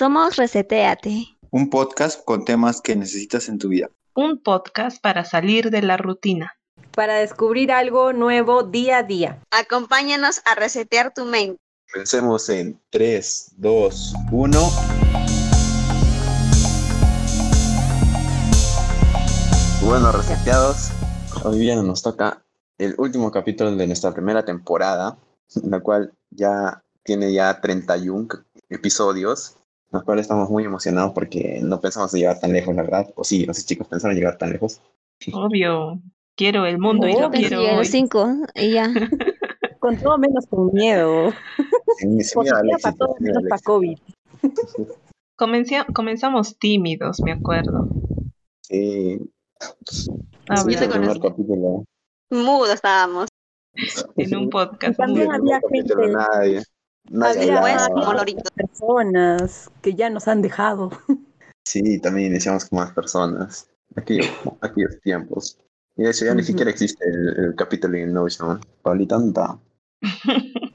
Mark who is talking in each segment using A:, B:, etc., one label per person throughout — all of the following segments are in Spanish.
A: Somos Reseteate.
B: Un podcast con temas que necesitas en tu vida.
C: Un podcast para salir de la rutina.
D: Para descubrir algo nuevo día a día.
A: Acompáñanos a resetear tu mente.
B: Pensemos en 3, 2, 1. Bueno, reseteados, hoy día nos toca el último capítulo de nuestra primera temporada, la cual ya tiene ya 31 episodios, los cuales estamos muy emocionados porque no pensamos llegar tan lejos, la verdad. O sí, no sé chicos, pensaron llegar tan lejos.
C: Obvio, quiero el mundo y lo quiero hoy.
A: los cinco y ya.
D: Con todo menos con miedo. Positiva para todo menos para. COVID.
C: Comencia- comenzamos tímidos, me acuerdo.
B: Sí,
C: A
B: sí,
A: yo
B: es
A: te
B: el
C: ver,
B: primer
A: conozco.
B: capítulo.
A: Mudo estábamos.
C: en un podcast.
D: También había gente-
B: Nadie, nadie
D: había-.
A: Pues, como lorito.
D: Personas que ya nos han dejado.
B: Sí, también iniciamos con más personas. Aquellos, aquellos tiempos. Y hecho ya ni
D: Ujú.
B: siquiera existe el, el capítulo en Notion. Paulita, ¿dónde está?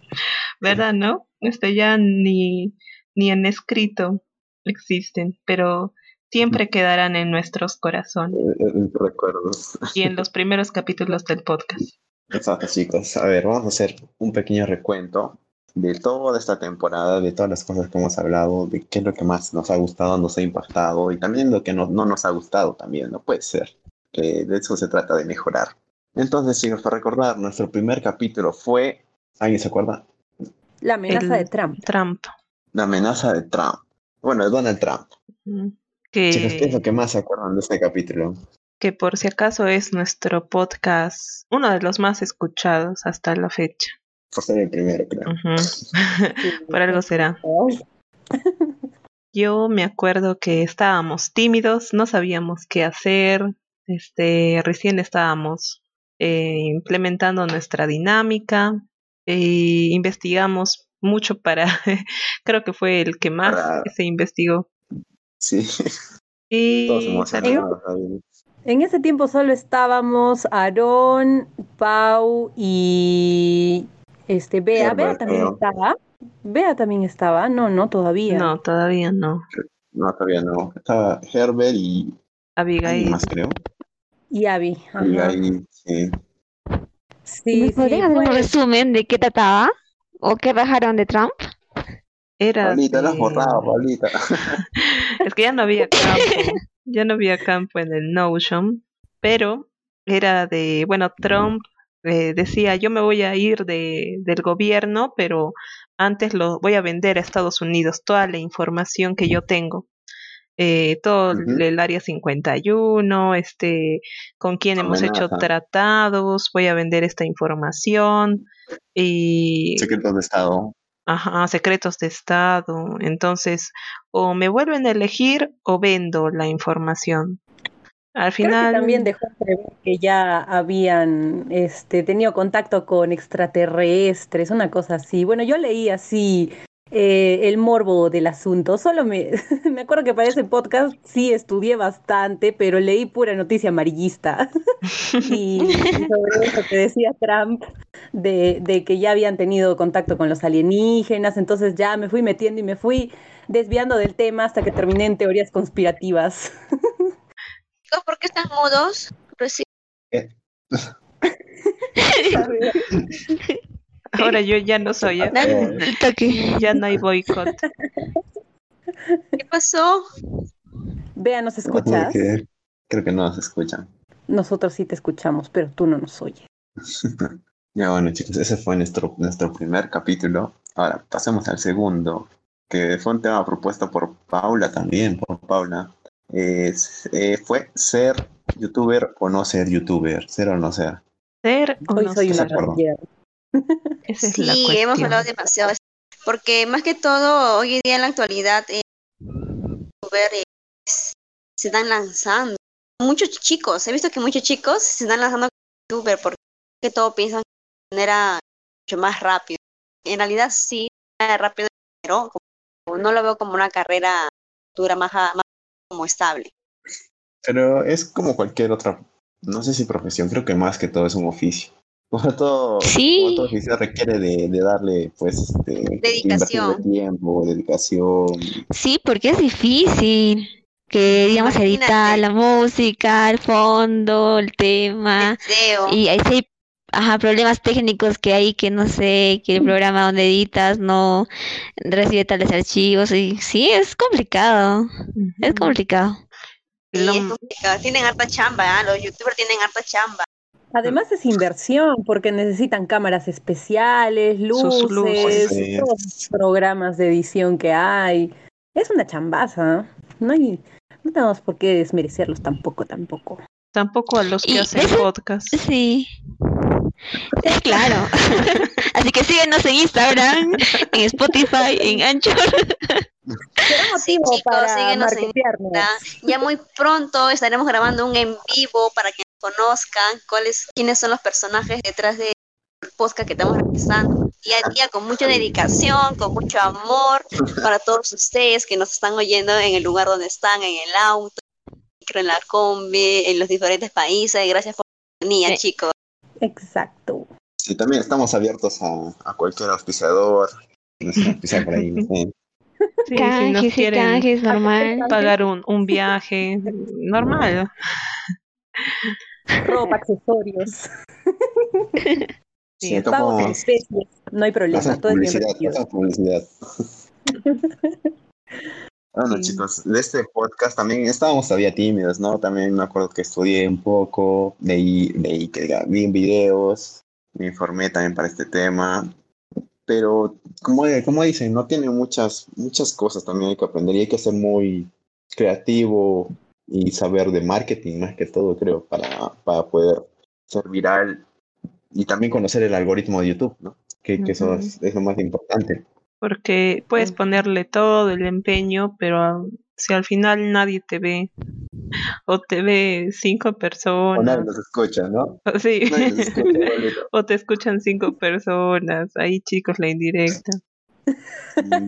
C: ¿Verdad, no? Este ya ni, ni en escrito existen, pero siempre quedarán en nuestros corazones
B: Eh, eh, recuerdos.
C: y en los primeros capítulos del podcast.
B: Exacto, chicos. A ver, vamos a hacer un pequeño recuento de toda esta temporada, de todas las cosas que hemos hablado, de qué es lo que más nos ha gustado, nos ha impactado y también lo que no, no nos ha gustado también, no puede ser. Eh, de eso se trata de mejorar. Entonces, chicos, para recordar, nuestro primer capítulo fue, ¿alguien se acuerda?
D: La amenaza
C: El-
D: de Trump.
C: Trump.
B: La amenaza de Trump. Bueno, de Donald Trump. Chicos, ¿qué es lo
C: Que,
B: que más se acuerdan de este capítulo?
C: que por si acaso es nuestro podcast, uno de los más escuchados hasta la fecha.
B: Por ser el primero, creo.
C: Ujú. Por algo será. Yo me acuerdo que estábamos tímidos, no sabíamos qué hacer, este, recién estábamos eh, implementando nuestra dinámica e investigamos mucho para, creo que fue el que más
B: Para-
C: se investigó.
B: Sí,
C: Y.
D: En ese tiempo solo estábamos Aarón, Pau y este Bea. Bea también
B: creo.
D: estaba. Bea también estaba. No, no, todavía.
C: no, todavía no.
B: No, todavía no. Estaba Herbert y
C: Abigail,
B: más, creo.
D: Y Abby. ajá.
B: Ahí, sí.
D: Sí,
A: ¿Me
D: sí,
A: podrías dar un resumen de qué trataba? ¿O qué bajaron de Trump?
C: era
B: has
C: de-
B: borrado, Paulita.
C: Es que ya no había campo, ya no había campo en el Notion, pero era de, bueno, Trump eh, decía, yo me voy a ir de, del gobierno, pero antes lo voy a vender a Estados Unidos, toda la información que yo tengo. Eh, todo
B: Ujú.
C: el área 51, este, con quién hemos hecho tratados, voy a vender esta información y
B: Secretos de Estado.
C: Ajá, secretos de Estado. Entonces, o me vuelven a elegir o vendo la información. Al
D: Creo
C: final,
D: que también dejó que ya habían este, tenido contacto con extraterrestres, una cosa así. Bueno, yo leí así eh, el morbo del asunto. Solo me, me acuerdo que para ese podcast sí estudié bastante, pero leí pura noticia amarillista. y, y sobre eso que decía Trump, de, de que ya habían tenido contacto con los alienígenas. Entonces ya me fui metiendo y me fui desviando del tema hasta que terminé en teorías conspirativas.
A: Chicos, ¿por qué están mudos? Reci-
C: ahora yo ya no soy, ¿eh?
B: Eh,
C: ya no hay boicot.
A: ¿Qué pasó?
D: Vea, ¿nos escuchas?
B: Creo que no se escuchan.
D: Nosotros sí te escuchamos, pero tú no nos oyes.
B: Ya bueno, chicos, ese fue nuestro, nuestro primer capítulo. Ahora, pasemos al segundo, que fue un tema propuesto por Paula también, por Paula. Es, eh, fue ser youtuber o no ser youtuber, ser o no ser.
C: Ser o
D: Hoy
C: no
D: soy una
C: ser. Esa es
A: Sí,
C: la
A: hemos hablado demasiado. Porque más que todo, hoy en día en la actualidad, eh, eh, se están lanzando. Muchos chicos, he visto que muchos chicos se están lanzando como youtuber porque que todo piensan de manera mucho más rápido. En realidad sí, es rápido, pero como- no lo veo como una carrera dura más, a- más como estable.
B: Pero es como cualquier otra, no sé si profesión, creo que más que todo es un oficio. Como todo,
E: Sí.
B: como todo oficio requiere de, de darle, pues, este,
A: Dedicación.
B: tiempo, dedicación.
E: Sí, porque es difícil que, digamos, editar
A: Imagínate.
E: la música, el fondo, el tema.
A: Video.
E: Y ahí sí hay ajá, problemas técnicos que hay que no sé, que el programa donde editas no recibe tales archivos. Y sí, es complicado. Es complicado.
C: Y
A: Sí, es complicado. Tienen harta chamba, ¿ah? los youtubers tienen harta chamba.
D: Además es inversión porque necesitan cámaras especiales,
C: Sus
D: luces,
C: luces.
B: Sí.
D: todos los programas de edición que hay. Es una chambaza. No hay, no tenemos por qué desmerecerlos tampoco, tampoco.
C: Tampoco a los que
E: Y
C: hacen
E: ese-
C: podcast.
E: Sí. Sí, claro. Así que síguenos en Instagram, en Spotify, en Anchor.
D: Será
A: Sí,
D: motivo
A: chicos,
D: para
A: síguenos en. Ya muy pronto estaremos grabando un en vivo para que conozcan cuáles, quiénes son los personajes detrás del podcast que estamos realizando. Día a día con mucha dedicación, con mucho amor para todos ustedes que nos están oyendo en el lugar donde están, en el auto, en la combi, en los diferentes países. Gracias por la compañía,
E: Sí.
A: chicos.
D: Exacto.
B: Sí, también estamos abiertos a, a cualquier auspiciador. nos por ahí, no sé.
C: Sí, si nos
E: Canjes y
C: quieren
E: canjes, normal.
C: pagar un, un viaje, normal.
D: Ropa, accesorios,
C: Sí,
D: especies. No hay problema, todo es bien
B: publicidad. Bueno,
C: Sí.
B: chicos, de este podcast también estábamos todavía tímidos, ¿no? También me acuerdo que estudié un poco, leí, leí que diga, vi videos, me informé también para este tema, pero como, como dicen, no tiene muchas, muchas cosas también hay que aprender y hay que ser muy creativo y saber de marketing más que todo, creo, para, para poder ser viral y también conocer el algoritmo de YouTube, ¿no? Que, que eso es, es lo más importante.
C: Porque puedes
D: Mm.
C: ponerle todo el empeño, pero si al final nadie te ve, o te ve cinco
B: O nadie
C: personas,
B: nos escucha, ¿no?
C: sí,
B: escucha,
C: o te escuchan cinco personas, ahí chicos la indirecta.
B: Mm.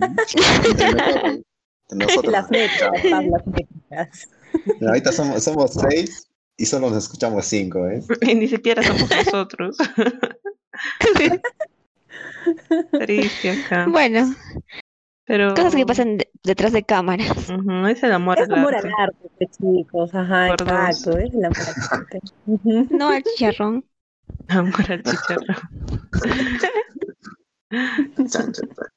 B: Nosotros- nosotros
D: Las métricas.
B: Mira, Ahorita somos, somos seis y solo nos escuchamos cinco, ¿eh?
C: Y ni siquiera somos nosotros. Triste acá.
E: Bueno,
C: Pero
E: cosas que pasan de- detrás de cámaras.
C: Ujú, es el amor
D: Es
C: al
D: amor
C: arte.
D: al arte, chicos. Ajá,
C: Por dos.
D: exacto. Es el amor al arte.
E: No al chicharrón.
C: Amor al chicharrón.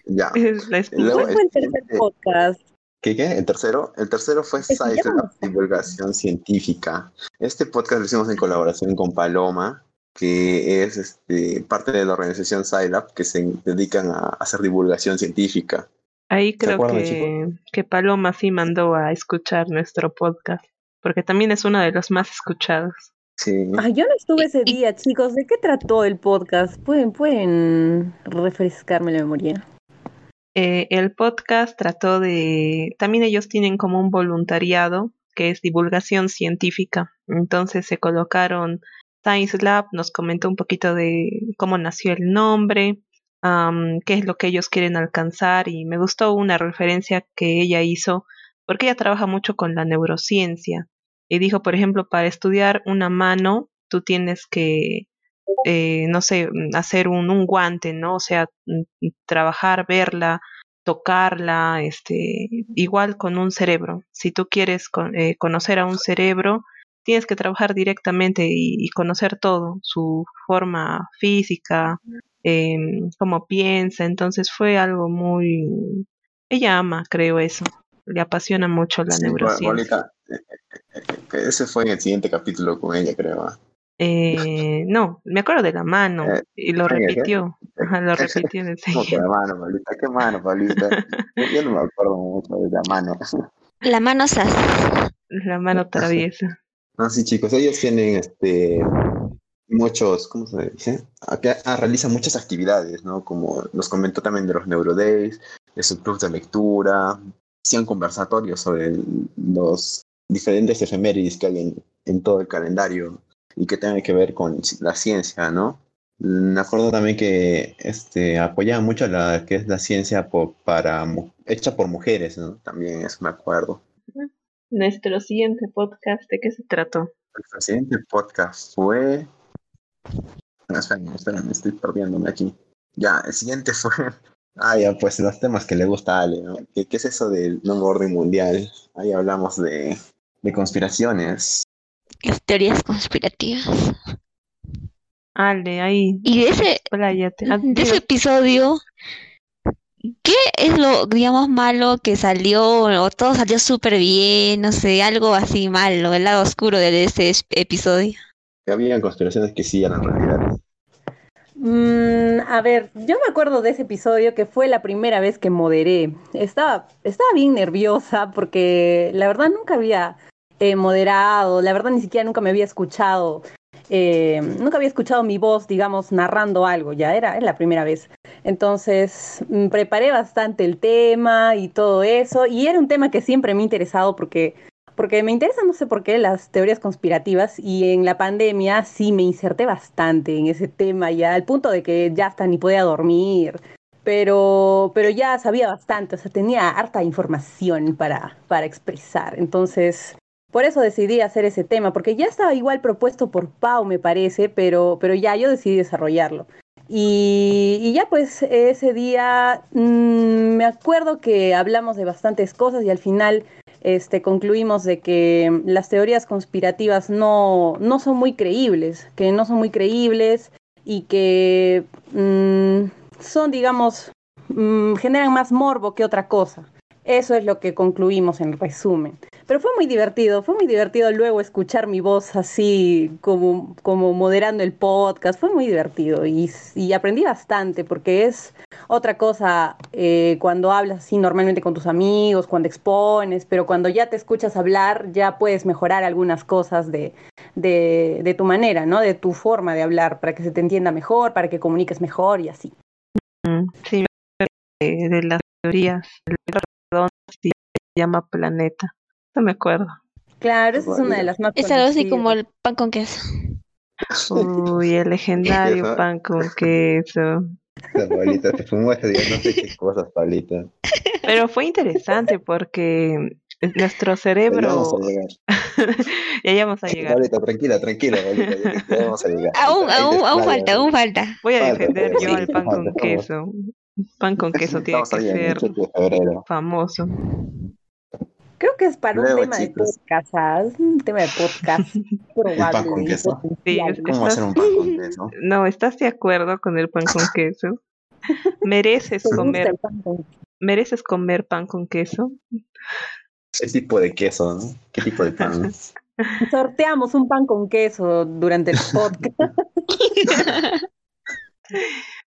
B: Ya.
C: La.
B: Luego,
D: ¿Cuál fue el tercer
B: este-
D: podcast?
B: ¿Qué, qué? ¿El tercero? El tercero fue Science Lab, Divulgación Científica. Este podcast lo hicimos en colaboración con Paloma, que es este, parte de la organización Scilab, que se dedican a hacer divulgación científica.
C: Ahí creo
B: acuerdan,
C: que, que Paloma sí mandó a escuchar nuestro podcast, porque también es uno de los más escuchados.
B: Sí.
D: Ay, yo no estuve ese día, chicos. ¿De qué trató el podcast? ¿Pueden, pueden refrescarme la memoria?
C: Eh, el podcast trató de, también ellos tienen como un voluntariado que es divulgación científica. Entonces se colocaron Science Lab, nos comentó un poquito de cómo nació el nombre, qué es lo que ellos quieren alcanzar y me gustó una referencia que ella hizo porque ella trabaja mucho con la neurociencia y dijo, por ejemplo, para estudiar una mano, tú tienes que, eh, no sé, hacer un, un guante, ¿no? O sea, trabajar, verla, tocarla, este, igual con un cerebro. Si tú quieres con- eh, conocer a un cerebro, tienes que trabajar directamente y, y conocer todo, su forma física, em, cómo piensa. Entonces fue algo muy... Ella ama, creo eso. Le apasiona mucho la
B: Sí,
C: neurociencia.
B: Eh, eh, eh, ese fue en el siguiente capítulo con ella, creo. ¿ah?
C: Eh, no, me acuerdo de la mano
B: Eh,
C: y lo repitió. Ajá, lo repitió en el
B: ¿Cómo que la mano, Paulita? ¿Qué mano, Paulita? Yo, yo no me acuerdo mucho de la mano.
E: La mano sas.
C: La mano traviesa.
B: No, sí, chicos, ellos tienen este muchos, ¿cómo se dice? Ah, realizan muchas actividades, ¿no? Como nos comentó también de los Neurodays, de su club de lectura, hacían conversatorios sobre los diferentes efemérides que hay en, todo el calendario y que tengan que ver con la ciencia, ¿no? Me acuerdo también que este, apoyaban mucho la que es la ciencia po- para, hecha por mujeres, ¿no? También eso me acuerdo.
C: Nuestro siguiente podcast, ¿de qué se trató?
B: El siguiente podcast fue Espera, espera, me estoy perdiéndome aquí. Ya, el siguiente fue. Ah, ya, pues los temas que le gusta a Ale, ¿no? ¿Qué, qué es eso del nuevo orden mundial? Ahí hablamos de, de conspiraciones.
E: Las teorías conspirativas.
C: Ale, ahí,
E: Y de ese.
C: Ah,
E: de ese episodio, ¿qué es lo, digamos, malo que salió? O todo salió súper bien, no sé, algo así malo, el lado oscuro de ese es- episodio.
B: Que había conspiraciones que sí eran realidad.
D: Mm, a ver, yo me acuerdo de ese episodio que fue la primera vez que moderé. Estaba, estaba bien nerviosa porque la verdad nunca había eh, moderado, la verdad ni siquiera nunca me había escuchado, eh, nunca había escuchado mi voz, digamos, narrando algo, ya era, la primera vez. Entonces, mm, preparé bastante el tema y todo eso, y era un tema que siempre me ha interesado porque porque me interesa, no sé por qué, las teorías conspirativas y en la pandemia sí me inserté bastante en ese tema ya, al punto de que ya hasta ni podía dormir, pero, pero ya sabía bastante, o sea, tenía harta información para, para expresar. Entonces, por eso decidí hacer ese tema, porque ya estaba igual propuesto por Pau, me parece, pero, pero ya yo decidí desarrollarlo. Y, ya pues ese día mm, me acuerdo que hablamos de bastantes cosas y al final este, concluimos de que las teorías conspirativas no, no son muy creíbles, que no son muy creíbles y que mm, son, digamos, mm, generan más morbo que otra cosa. Eso es lo que concluimos en resumen. Pero fue muy divertido, fue muy divertido luego escuchar mi voz así como, como moderando el podcast, fue muy divertido y, aprendí bastante porque es otra cosa eh, cuando hablas así normalmente con tus amigos, cuando expones, pero cuando ya te escuchas hablar ya puedes mejorar algunas cosas de, de, de tu manera, ¿no? De tu forma de hablar para que se te entienda mejor, para que comuniques mejor y así.
C: mm, sí, de las teorías, el perdón se llama planeta. No me acuerdo.
D: Claro, esa es una de las más
E: Es algo así como el pan con queso.
C: Uy, el legendario pan con queso.
B: Pablita se fumó ese día, no sé qué cosas, Pablita.
C: Pero fue interesante porque nuestro
B: Ya
C: cerebro.
B: vamos a llegar.
C: ya vamos a llegar.
B: Pablita, tranquila, tranquila, Pablita, ya, ya vamos a llegar.
E: Aún,
B: Ahí
E: aún, aún falta, aún falta.
C: Voy a
B: Falta,
C: defender yo
B: sí,
C: al pan
B: falta,
C: con queso. Pan con queso tiene que ser
B: 7 de febrero.
C: famoso.
D: Creo que es para
B: Luego,
D: un tema
B: chicos.
D: de podcast, ¿sabes? Un tema de podcast probable.
B: pan con queso.
C: Sí,
B: ¿Cómo hacer un pan con queso?
C: No, ¿estás de acuerdo con el pan con queso? Mereces
D: ¿Te gusta
C: comer,
D: pan con
C: mereces comer pan con queso.
B: ¿Qué tipo de queso, no? ¿Qué tipo de pan?
D: Sorteamos un pan con queso durante el podcast.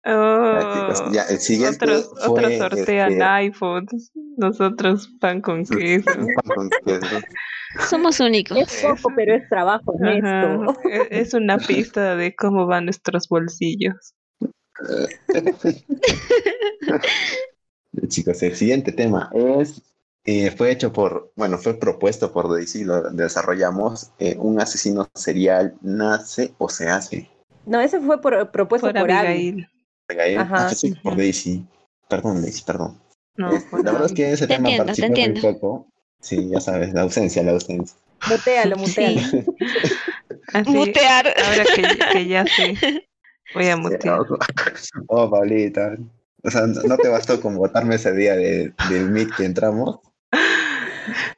C: Oh,
B: ya, el siguiente
C: otros,
B: fue,
C: otros sortean
B: este,
C: iPhones, nosotros pan con queso.
B: pan con queso.
E: Somos únicos.
D: es poco, pero es trabajo
C: Ajá,
D: honesto.
C: e- Es una pista de cómo van nuestros bolsillos.
B: Chicos, el siguiente tema es, eh, fue hecho por, bueno, fue propuesto por Daisy, lo desarrollamos, eh, un asesino serial nace o se hace.
D: No, ese fue por- propuesto
C: Por
D: por, Abby.
C: Abigail.
B: Gael,
D: Ajá.
B: ah, sí, por. Daisy. Perdón, Daisy, perdón.
C: No,
B: Este, la verdad es que ese
E: Te
B: tema
E: entiendo, te
B: muy poco. Sí, ya sabes, la ausencia, la ausencia.
D: Mutealo, mutealo.
E: Sí.
C: Así,
E: Mutear.
C: ahora que, que ya sé, voy a mutear.
B: Oh, Pablita. O sea, no te bastó con votarme ese día de, del Meet que entramos.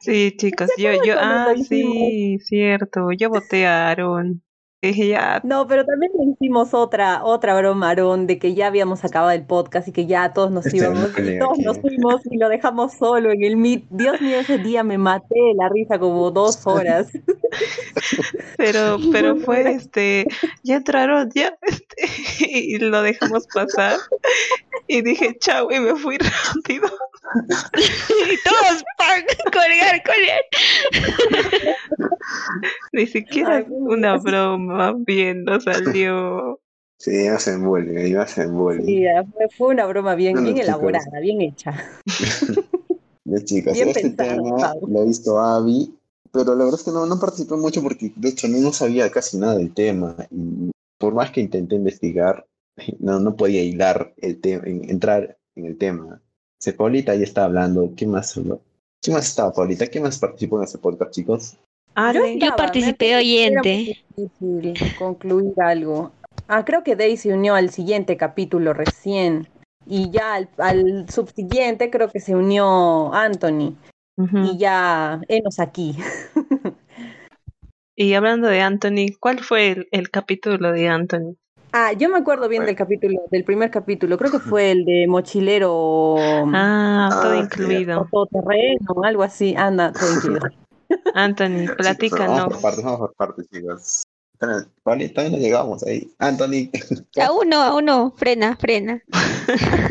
C: Sí, chicos, yo, yo, ah, sí, cierto, yo voté a Aaron. Dije ya,
D: No, pero también le hicimos otra, otra broma, Aarón, de que ya habíamos acabado el podcast y que ya todos nos
B: Este
D: íbamos, y todos
B: aquí.
D: nos fuimos y lo dejamos solo en el Meet. Dios mío, ese día me maté de la risa como dos horas.
C: pero, pero fue este, ya entraron, ya, este, y lo dejamos pasar. Y dije, chao, y me fui rápido.
E: Y todos pan, colgar, colgar.
C: Ni siquiera
D: Ay,
C: una broma bien no salió.
B: Sí, hacen bullying, ahí hacen bullying.
D: Sí, fue, fue una broma bien,
B: Bueno,
D: bien
B: chicos.
D: elaborada, bien hecha.
B: Ya, chicas,
D: Bien
B: este
D: pensado,
B: tema
D: Pau.
B: lo ha visto Abby, pero la verdad es que no, no participé mucho porque de hecho no, no sabía casi nada del tema. Y por más que intenté investigar, no, no podía hilar el tema, entrar en el tema. Se Paulita ya está hablando. ¿Qué más? habló? ¿Qué más estaba, Paulita? ¿Qué más participó en este podcast, chicos?
C: Ale,
E: Yo participé
D: me
E: oyente.
D: Difícil concluir algo. Ah, creo que Day se unió al siguiente capítulo recién. Y ya al, al subsiguiente creo que se unió Anthony. Y ya Enos aquí.
C: Y hablando de Anthony, ¿cuál fue el, el capítulo de Anthony?
D: Ah, yo me acuerdo bien del capítulo, del primer capítulo. Creo que fue el de mochilero
C: Ah, todo
B: Ah,
C: incluido.
D: o todoterreno, algo así. Anda, todo incluido.
C: Anthony, platícanos.
B: Vamos por partes, vamos por partes, chicos. Vale, todavía no llegamos ahí. Anthony,
E: Aún no, aún no. Frena, frena.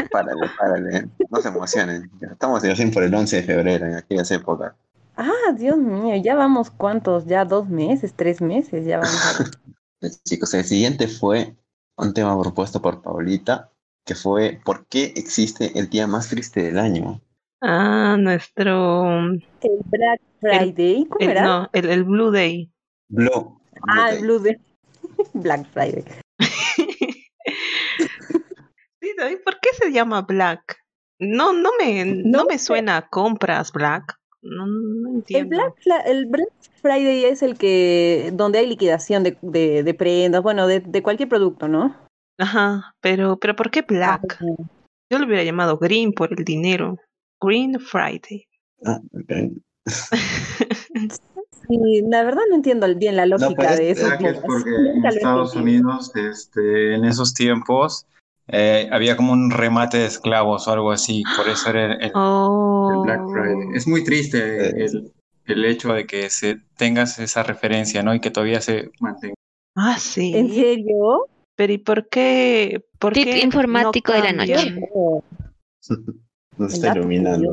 B: párale, párale. No se emocionen. Ya Estamos recién por el 11 de febrero, en aquellas épocas.
D: Ah, Dios mío, ya vamos cuántos, ya dos meses, tres meses, ya vamos.
B: Pues, Chicos, el siguiente fue un tema propuesto por Paulita, que fue ¿por qué existe el día más triste del año?
C: Ah, nuestro.
D: El Black Friday, ¿cómo
C: el-
D: era?
C: no, el, el Blue Day.
B: Blue.
D: ah,
B: Day.
D: el Blue Day. Black Friday.
C: ¿Y por qué se llama Black? No, no me, no,
D: No
C: me suena a compras Black. No, no
D: El
C: entiendo.
D: Black, Fla- el Black Friday es el que, donde hay liquidación de, de, de prendas, bueno, de, de cualquier producto, ¿no?
C: Ajá, pero, pero ¿por qué Black?
D: Ah,
C: Yo lo hubiera llamado Green por el dinero. Green Friday.
B: Ah, ok.
D: Sí, la verdad no entiendo bien la lógica
B: pero es
D: de
B: Black
F: que es porque en Estados. Unidos, este, en esos tiempos, eh, había como un remate de esclavos o algo así, por eso era el, el- el
C: Oh.
F: Black Friday. Es muy triste el, el hecho de que se tengas esa referencia, ¿no? Y que todavía se mantenga.
C: Ah, sí.
D: ¿En serio?
C: Pero ¿y por qué? ¿Por
E: Tip
C: qué
E: informático
C: no
E: de la noche.
D: El
B: está iluminando.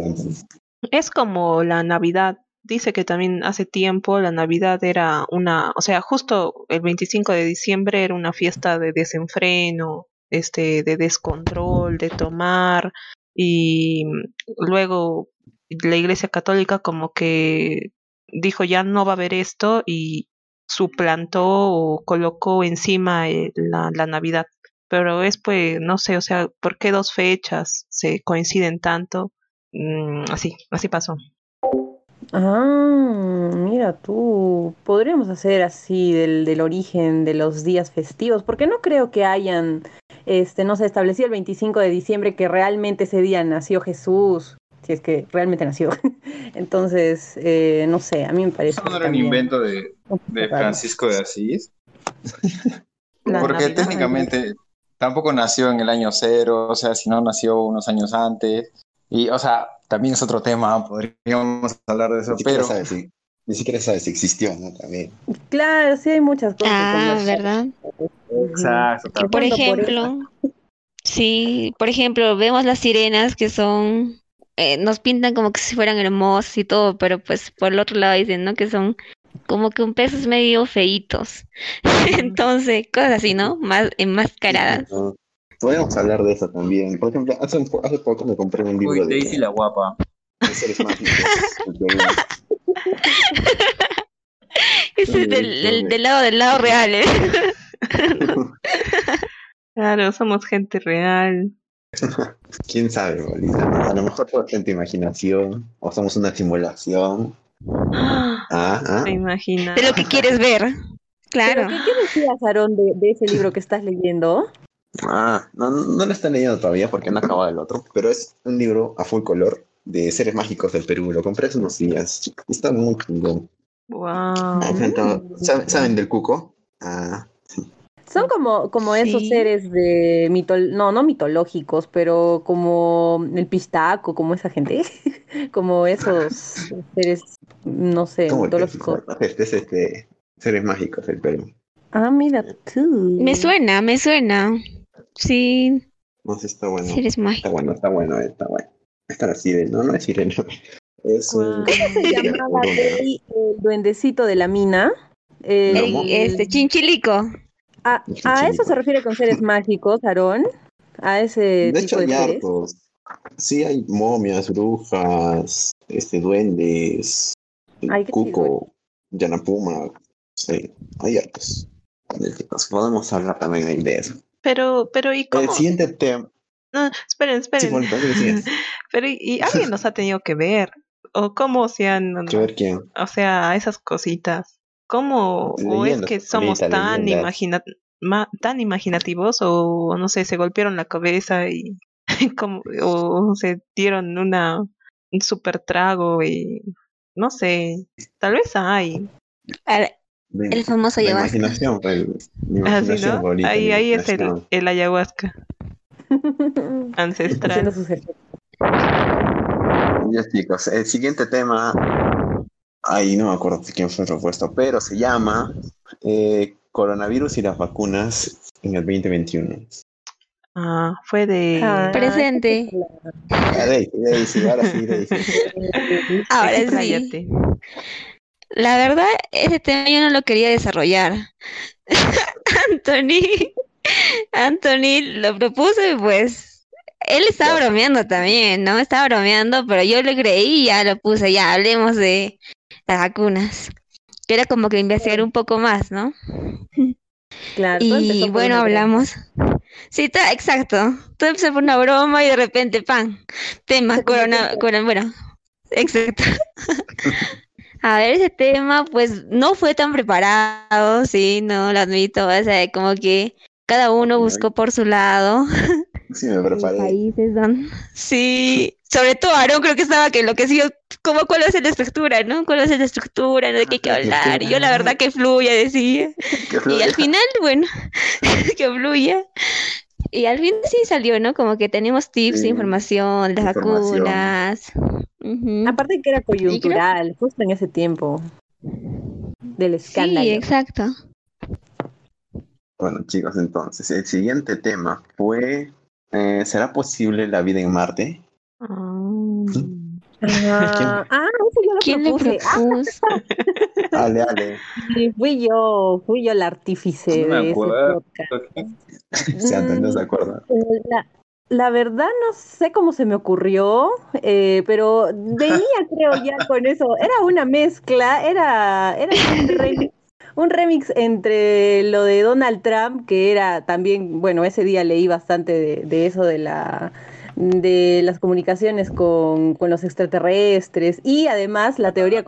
C: Es como la Navidad. Dice que también hace tiempo la Navidad era una, o sea, justo el 25 de diciembre era una fiesta de desenfreno, este, de descontrol, de tomar y luego la Iglesia Católica como que dijo ya no va a haber esto y suplantó o colocó encima eh, la, la Navidad. Pero es pues, no sé, o sea, ¿por qué dos fechas se coinciden tanto? Mm, así, así pasó.
D: Ah, mira tú, podríamos hacer así del, del origen de los días festivos, porque no creo que hayan, este, no sé, establecido el 25 de diciembre que realmente ese día nació Jesús, si es que realmente nació. Entonces, eh, no sé, a mí me parece
F: Eso no era un invento de, de. Francisco de Asís, porque
C: Navidad.
F: técnicamente tampoco nació en el año cero, o sea, si no nació unos años antes. Y, o sea, también es otro tema, podríamos hablar de eso, pero
B: sabes ni siquiera sabes si existió, ¿no? También.
D: Claro, sí hay muchas cosas.
E: Ah. ¿verdad?
F: Exacto,
E: Por ejemplo, sí, por ejemplo, vemos las sirenas que son, eh, nos pintan como que si fueran hermosas y todo, pero pues por el otro lado dicen, ¿no? Que son como que un peces medio feitos. Entonces, cosas así, ¿no? Más enmascaradas.
B: ¿no? Podríamos hablar de eso también. Por ejemplo, hace, hace poco me compré un libro
F: Uy,
B: de,
F: Daisy la guapa.
B: de seres mágicos.
E: Ese es del, del- del lado del lado real, ¿eh?
C: Claro, somos gente real.
B: ¿Quién sabe, bolita? A lo mejor en tu imaginación, o somos una simulación.
C: Ah,
B: Ah.
C: ¿Te imaginas?
E: De lo que quieres ver. Claro.
D: Pero, ¿qué, qué decías, Aarón, de, de ese libro que estás leyendo?
B: Ah, no, no lo están leyendo todavía porque no ha acabado el otro, pero es un libro a full color de seres mágicos del Perú. Lo compré hace unos días. Está muy chingón.
C: Wow.
B: Ejemplo, ¿saben, saben del cuco? Ah,
D: Son como, como esos
E: Sí.
D: seres de mito, no, no mitológicos, pero como el pistaco, como esa gente, como esos seres, no sé,
B: ¿cómo que
D: mitológicos.
B: Este es este, seres mágicos del Perú.
D: Ah, mira tú.
E: Me suena, me suena. Sí,
B: No sé, está bueno.
E: seres
B: Está
E: mágicos.
B: bueno, está bueno, está bueno. Está la sirena, no, no es sirena. Es un...
C: Guau.
D: ¿Cómo se llamaba Rey, el duendecito de la mina? El-
E: El, este chinchilico.
D: a, a eso se refiere con seres mágicos, Aarón. A ese
B: De
D: tipo
B: hecho,
D: de
B: hay
D: seres.
B: hartos. Sí, hay momias, brujas, este, duendes,
D: Ay,
B: cuco, yanapuma. Sí, hay hartos. Podemos hablar también ahí de eso.
C: Pero, pero, ¿y
B: El
C: cómo?
B: siguiente tema.
C: No, esperen,
B: Sí,
C: esperen.
B: bueno.
C: Pero, ¿y, y alguien nos ha tenido que ver? ¿O cómo se han,
B: Que ver quién.
C: o sea, esas cositas? ¿Cómo? ¿O es que somos tan ma- tan imaginativos o no sé, se golpearon la cabeza y como, o se dieron una un super trago y no sé, tal vez hay.
B: De-
E: El famoso
B: la
E: ayahuasca.
B: imaginación, mi
C: Así,
B: imaginación,
C: ¿no?
B: Paulita,
C: Ahí,
B: mi
C: ahí es el, ayahuasca ancestral.
B: Ya chicos, el siguiente tema, ahí no me acuerdo de quién fue propuesto, pero se llama eh, Coronavirus y las vacunas en el 2021.
C: Ah, fue de...
D: Ah,
E: Presente.
B: Ah, Daisy, Daisy, ahora sí, Daisy.
E: Ahora sí.
C: Expláyate.
E: La verdad, ese tema yo no lo quería desarrollar. Anthony, Anthony lo propuso y pues él estaba bromeando también, ¿no? Estaba bromeando, pero yo le creí y ya lo puse, ya hablemos de las vacunas. Que era como que investigar un poco más, ¿no?
D: Claro,
E: Y bueno,
D: broma.
E: hablamos. Sí, ta- exacto. Todo empezó por una broma y de repente, ¡pam! Tema,
D: Se convirtió
E: corona, corona, bueno, exacto. A ver, ese tema, pues, no fue tan preparado, sí, no, lo admito. O sea, como que cada uno buscó por su lado.
B: Sí, me preparé.
E: países donde... Sí, sobre todo Aaron creo que estaba que enloquecido. ¿Cómo cuál es la estructura, no? ¿Cuál es la estructura? ¿no? ¿De qué hay que hablar? Y yo la verdad que fluya, decía.
B: ¿Qué
E: Y al final, bueno, que fluya. Y al fin sí salió, ¿no? Como que tenemos tips,
B: Sí,
E: información, de las
B: información.
E: vacunas. Ujú.
D: Aparte que era coyuntural, justo en ese tiempo del escándalo.
E: Sí, exacto.
B: Bueno, chicos, entonces, el siguiente tema fue, eh, ¿será posible la vida en Marte?
D: Ah, ah, eso yo lo
E: ¿Quién le
D: propuse. Ah,
E: propuso?
B: Ale, ale,
D: sí, fui yo, fui yo la artífice
F: No
D: de ese podcast.
B: Antonio no se acuerda.
D: Eh, La, la verdad no sé cómo se me ocurrió, eh, pero venía creo ya con eso. Era una mezcla, era, era un remix, un remix entre lo de Donald Trump, que era también, bueno, ese día leí bastante de, eso de la de las comunicaciones con, los extraterrestres y además la teoría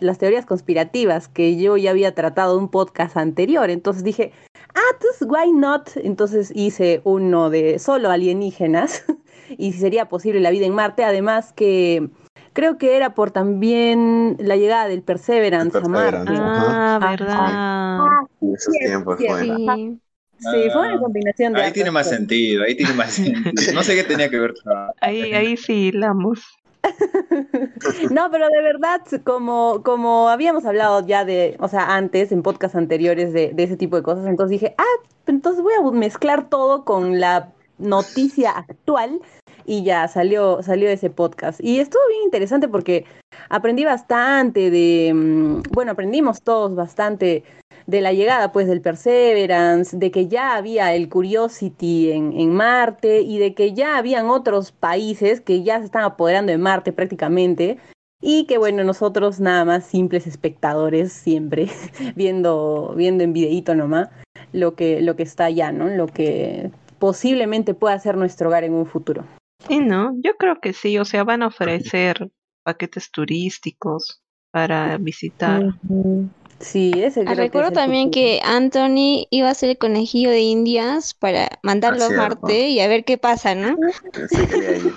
D: las teorías conspirativas que yo ya había tratado en un podcast anterior. Entonces dije, ah, pues, why not? Entonces hice uno de solo alienígenas y si sería posible la vida en Marte. Además que creo que era por también la llegada del Perseverance,
B: El
D: a Marte.
B: Perseverance.
C: Ah,
D: Ajá.
C: verdad.
D: Ah,
B: En esos tiempos fue.
E: Sí.
D: sí, fue una combinación de
F: Ahí tiene más sentido, ahí tiene más sentido. No sé qué tenía que ver.
C: Ahí, ahí sí hilamos.
D: No, pero de verdad, como, como habíamos hablado ya de, o sea, antes, en podcasts anteriores de, de ese tipo de cosas, entonces dije, ah, entonces voy a mezclar todo con la noticia actual y ya salió, salió ese podcast. Y estuvo bien interesante porque aprendí bastante de, mm, bueno, aprendimos todos bastante de la llegada pues del Perseverance, de que ya había el Curiosity en, en Marte y de que ya habían otros países que ya se están apoderando de Marte prácticamente y que bueno, nosotros nada más simples espectadores siempre viendo, viendo en videíto nomás lo que, lo que está allá, ¿no? Lo que posiblemente pueda ser nuestro hogar en un futuro.
C: Sí, ¿no? Yo creo que sí, o sea, van a ofrecer paquetes turísticos para visitar.
D: Ujú. Sí, ese
E: Ah,
D: creo que
E: Recuerdo
D: es el
E: también
D: futuro.
E: que Anthony iba a ser el conejillo de Indias para mandarlo
B: Ah,
E: a
B: cierto.
E: Marte y a ver qué pasa, ¿no?
B: Sí, quería ir.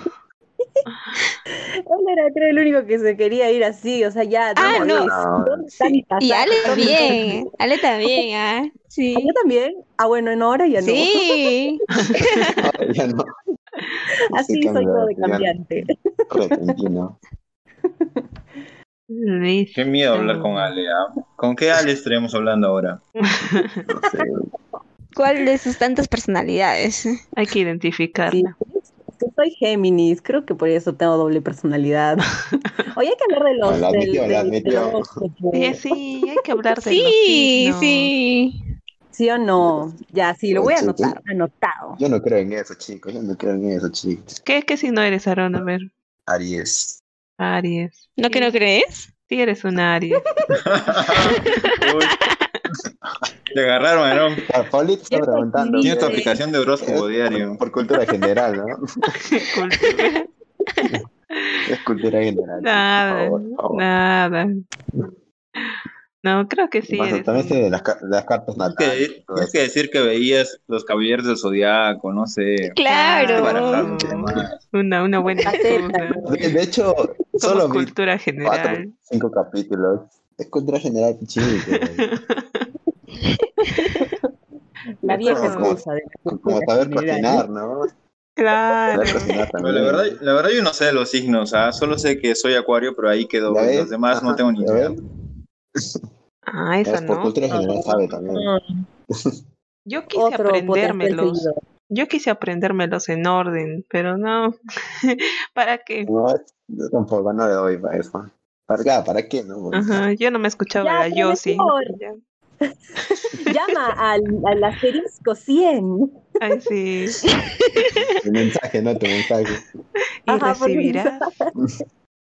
D: Él era creo el único que se quería ir así, o sea, ya.
E: Ah,
D: ¿dónde-
E: no.
B: No,
D: ¿Dónde está mi
E: Y? Ale
D: ¿Dónde está mi
E: también, Ale también, ¿ah?
D: ¿Ah,
E: Sí.
D: yo también? Ah, bueno, en hora ya no.
E: Sí.
B: ya no.
D: Así
B: Sí,
D: soy yo de cambiante.
B: Repentino.
C: Listo.
F: Qué miedo hablar con Ale. ¿ah? ¿Con qué Ale estaríamos hablando ahora?
B: No sé.
E: ¿Cuál de sus tantas personalidades?
C: Hay que
D: Sí,
C: identificarla.
D: que soy Géminis, creo que por eso tengo doble personalidad. Oye, hay que hablar de los.
B: La
D: del-
B: admitió, la
D: del
B: admitió.
D: horóscopo.
C: Sí, sí, hay que hablar de los
E: Sí, sí.
D: ¿Sí o no? Ya, sí, lo voy a anotar, anotado.
B: Yo no creo en eso, chicos. Yo no creo en eso, chicos.
C: ¿Qué, qué si no eres Aaron? A ver,
B: Aries.
C: Aries.
E: ¿No que no crees?
C: Sí eres un Aries.
F: Te agarraron, Aaron.
B: Paulito está preguntando.
F: Tienes tu aplicación de horóscopo diario.
B: Por cultura general, ¿no?
C: Cultura.
B: Es cultura general.
C: Nada,
B: Por favor, por favor.
C: nada. No, creo que sí.
B: Bueno,
C: eres
B: también
C: un-
B: sé de las, las cartas
F: Tienes que,
B: natales.
F: tienes que decir que veías los caballeros del zodiaco, no sé.
E: Claro.
F: Más.
C: una, una buena.
B: De, de hecho, solo
C: Somos
B: vi
C: cultura
B: cuatro,
C: general.
B: cinco capítulos. Es cultura general, chico.
D: La vieja
B: Como-
D: de la
B: Como saber
D: general.
B: cocinar, ¿no?
C: Claro.
B: Saber cocinar
F: Pero
B: también.
F: la verdad, la verdad yo no sé de los signos, ¿ah? solo sé que soy acuario, pero ahí quedó. Los demás no tengo ni
B: ¿ya
F: idea.
C: Ah, esa
B: Es por
C: no.
B: cultura general sabe también.
C: Yo quise
D: Otro
C: aprendérmelos. Yo quise aprendérmelos en orden, pero no. ¿Para qué?
B: No, yo tampoco no le doy para eso. ¿Para qué? ¿Para qué? No?
C: Ajá, yo no me escuchaba
D: Ya, profesor.
C: Ya.
D: Llama al, al asterisco 100.
C: Ay, sí.
B: Tu mensaje, no tu mensaje.
C: Y
D: Ajá, por
C: recibirás.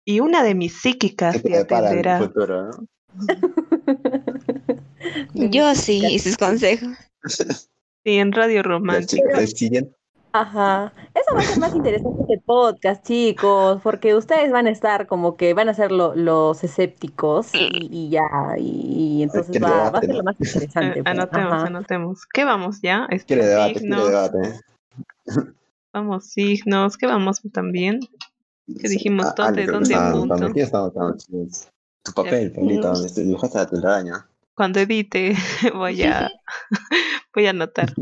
C: Y una de mis psíquicas
B: ¿Qué
C: te
B: te
C: atenderá.
B: futuro, no?
E: Yo sí, y sus consejos.
C: Sí, en Radio Romántica.
B: siguiente.
D: Ajá. Eso va a ser más interesante que podcast, chicos, porque ustedes van a estar como que van a ser lo- los escépticos y, y ya, y, y entonces va, va a ser lo más interesante.
C: Eh,
D: pues.
C: anotemos,
D: Ajá.
C: anotemos. ¿Qué vamos ya? Este,
B: Quiere debate,
C: signos,
B: debate.
C: vamos signos, ¿qué vamos también? ¿Qué dijimos?
B: Ah,
C: ¿Dónde-
B: que
C: dónde apunto?
B: Tu papel, Paulita, donde te dibujaste la telaraña.
C: Cuando edite voy a voy a anotar.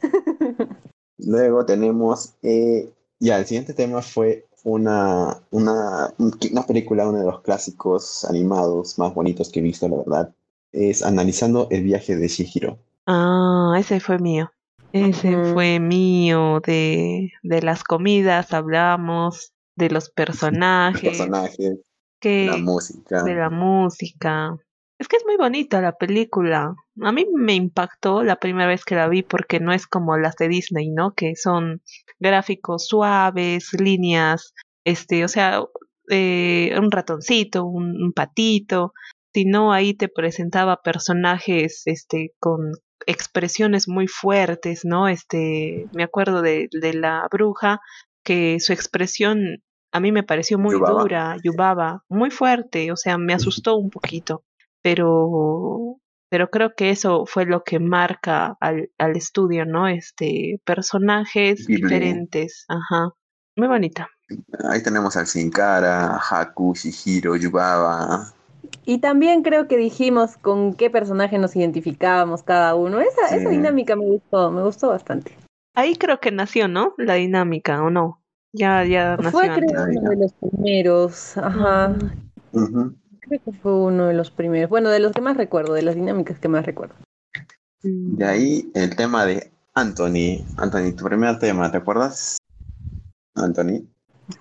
B: Luego tenemos, eh, ya, el siguiente tema fue una, una, una película, uno de los clásicos animados más bonitos que he visto, la verdad. Es Analizando el viaje de Shihiro.
C: Ah, ese fue mío. Ese fue mío. De, de las comidas hablamos, de los
B: Los
C: personajes,
B: personajes,
C: que,
B: la música.
C: de la música. Es que es muy bonita la película. A mí me impactó la primera vez que la vi porque no es como las de Disney, ¿no? Que son gráficos suaves, líneas, este, o sea, eh, un ratoncito, un, un patito, sino ahí te presentaba personajes, este, con expresiones muy fuertes, ¿no? Este, me acuerdo de, de la bruja que su expresión a mí me pareció muy
B: Yubaba.
C: dura, Yubaba, muy fuerte, o sea, me asustó un poquito, pero pero creo que eso fue lo que marca al, al estudio, ¿no? Este, personajes
B: Ghibli.
C: diferentes, ajá, muy bonita.
B: Ahí tenemos al Sin Cara, Haku, Shihiro, Yubaba.
D: Y también creo que dijimos con qué personaje nos identificábamos cada uno. Esa,
B: Sí.
D: esa dinámica me gustó, me gustó bastante.
C: Ahí creo que nació, ¿no? La dinámica, ¿o no? Ya, ya nació
D: Fue
C: antes.
D: creo uno de los primeros, ajá.
B: Ujú.
D: Creo que fue uno de los primeros. Bueno, de los que más recuerdo, de las dinámicas que más recuerdo.
C: Mm.
B: De ahí el tema de Anthony. Anthony, tu primer tema, ¿te acuerdas? Anthony.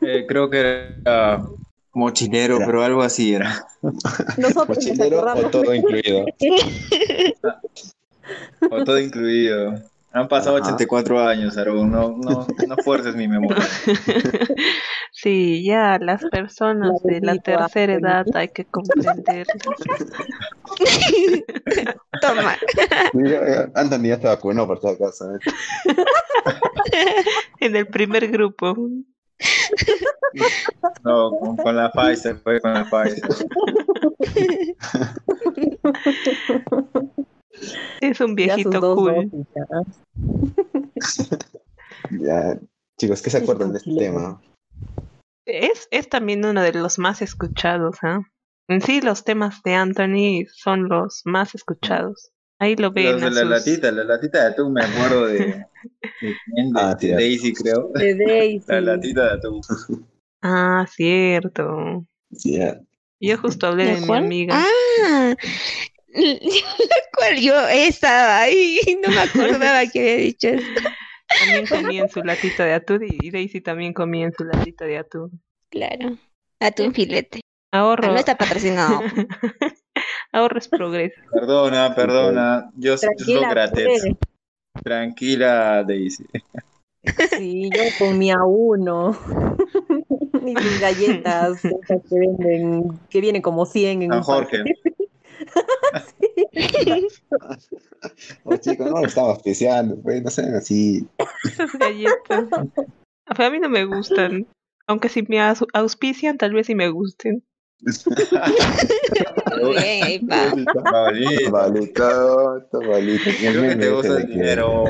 F: Eh, creo que era mochilero,
B: Era.
F: pero algo así era.
D: Nosotros nos
B: ¿Mochilero o todo incluido?
F: O todo incluido. Han pasado
B: Ajá.
F: 84 años, Aarón. No, no, no fuerces mi memoria.
C: Sí, ya las personas
D: La
C: de la tercera edad hay que comprender.
E: Toma.
B: eh, Anthony ya se vacunó por si acaso. ¿eh?
C: en el primer grupo.
F: No, con, con la Pfizer, fue con la Pfizer.
C: Es un viejito cool.
B: Ya, chicos, ¿qué se acuerdan de este tema?
C: Es, es también uno de los más escuchados, ¿ah? En sí, los temas de Anthony son los más escuchados. Ahí lo ven.
F: Los de la
C: sus-
F: latita, la latita de atún, me acuerdo de, de, quién, de-
B: Ah,
F: de. Daisy, creo.
D: De Daisy.
F: La latita de atún.
C: Ah, cierto.
B: Sí, ya.
C: Yo justo hablé de,
E: ¿De
C: mi amiga.
E: Ah, la cual yo estaba ahí y no me acordaba que había dicho eso.
C: También comía en su latita de atún y Daisy también comía en su latita de atún.
E: Claro. Atún filete. Ah,
C: Ahorro.
E: no está patrocinado.
C: Ahorro es progreso.
F: Perdona, perdona. Yo, Sócrates.
D: pues.
F: Tranquila, Daisy.
D: Sí, yo comía uno. y sus galletas, esas que venden, que vienen como 100 en
F: San
D: un Paquete.
B: Oh, chicos, no, estaba especial, pues, no sean así.
C: Esas galletas. Pues a mí no me gustan. Aunque si me aus- auspician, tal vez sí me gusten.
E: Bien, ahí,
B: el
F: Creo que te gusta el dinero.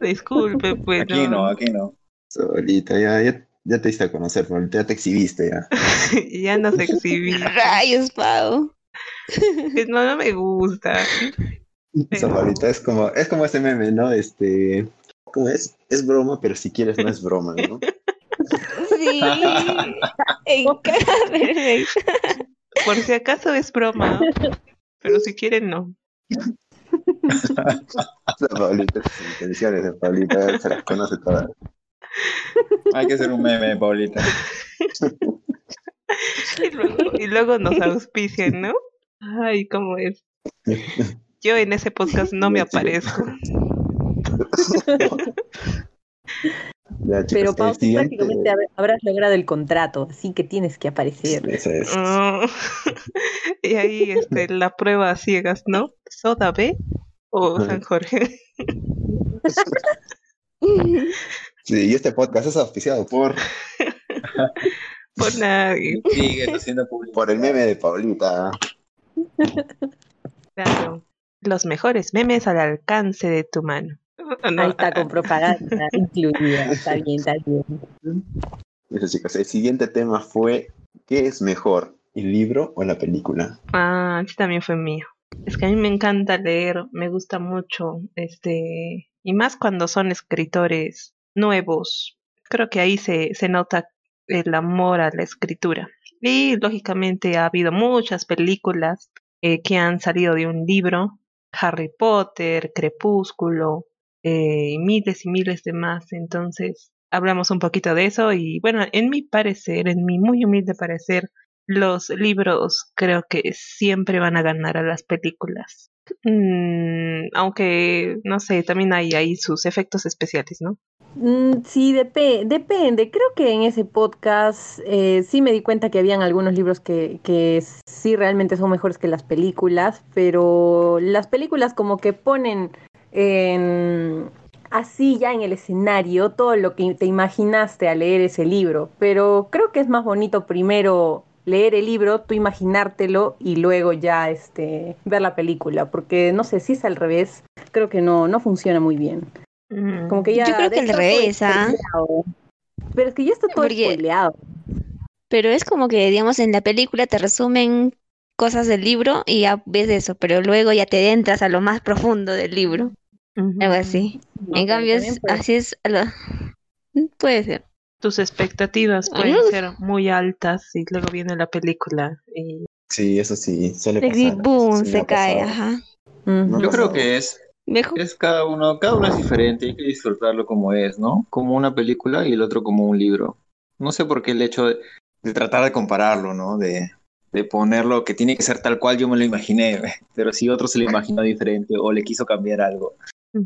C: Disculpe, pues.
F: Aquí no, aquí no.
B: Solita, ya, ya, ya te diste a conocer, Pablito, ya te exhibiste ya.
C: ya no se exhibí.
E: Rayos, Pau.
C: No, no me gusta.
B: Esa Pablito es como, es como ese meme, ¿no? Este, ¿cómo es? Es broma, pero si quieres no es broma, ¿no?
E: Sí.
C: Por si acaso es broma. Pero si quieren, no.
B: Esa Pablito, sus intenciones de Pablito, se las conoce todas.
F: Hay que hacer un meme, Paulita.
C: Y luego, y luego nos auspician, ¿no? Ay, ¿cómo es? Yo en ese podcast no me aparezco.
B: Ya,
D: Pero Pau,
B: siguiente-
D: prácticamente hab- habrás logrado el contrato, así que tienes que aparecer.
B: Eso es.
C: Ah, y ahí este, la prueba a ciegas, ¿no? ¿Soda B o San Jorge?
B: Sí, y este podcast es auspiciado por,
C: Por nadie.
F: Sigue haciendo público.
B: por el meme de Paulita.
C: Claro. Los mejores memes al alcance de tu mano. No,
D: Ahí está con propaganda incluida. Está bien, está bien.
B: Eso, chicos, el siguiente tema fue ¿qué es mejor, el libro o la película?
C: Ah, sí también fue mío. Es que a mí me encanta leer, me gusta mucho, este, y más cuando son escritores nuevos. Creo que ahí se, se nota el amor a la escritura. Y lógicamente ha habido muchas películas eh, que han salido de un libro, Harry Potter, Crepúsculo, eh, y miles y miles de más. Entonces, hablamos un poquito de eso y bueno, en mi parecer, en mi muy humilde parecer, los libros creo que siempre van a ganar a las películas. Mm, aunque, no sé, también hay ahí sus efectos especiales, ¿no?
D: Mm, sí, depe- depende. Creo que en ese podcast eh, sí me di cuenta que habían algunos libros que, que sí realmente son mejores que las películas, pero las películas como que ponen en- así ya en el escenario todo lo que te imaginaste al leer ese libro, pero creo que es más bonito primero leer el libro, tú imaginártelo y luego ya este ver la película, porque no sé si es al revés, creo que no no funciona muy bien.
C: Mm.
D: Como que ya
E: Yo creo que al revés, ¿ah?
D: Pero es que ya está todo
E: Porque-
D: spoileado.
E: Pero es como que, digamos, en la película te resumen cosas del libro y ya ves eso, pero luego ya te adentras a lo más profundo del libro, algo así.
D: No,
E: En cambio, es-
D: puede-
E: así es. a lo- Puede ser.
C: Tus expectativas pueden ser muy altas y luego viene la película y
B: Sí, eso sí, suele
E: Y
B: pasar.
E: boom,
B: Sí me
E: se cae, ajá.
F: Yo creo que es,
E: Mejor.
F: es cada uno, cada uno es diferente, hay que disfrutarlo como es, ¿no? Como una película y el otro como un libro. No sé por qué el hecho de, de tratar de compararlo, ¿no? De, de ponerlo que tiene que ser tal cual yo me lo imaginé, pero si otro se lo imaginó diferente o le quiso cambiar algo,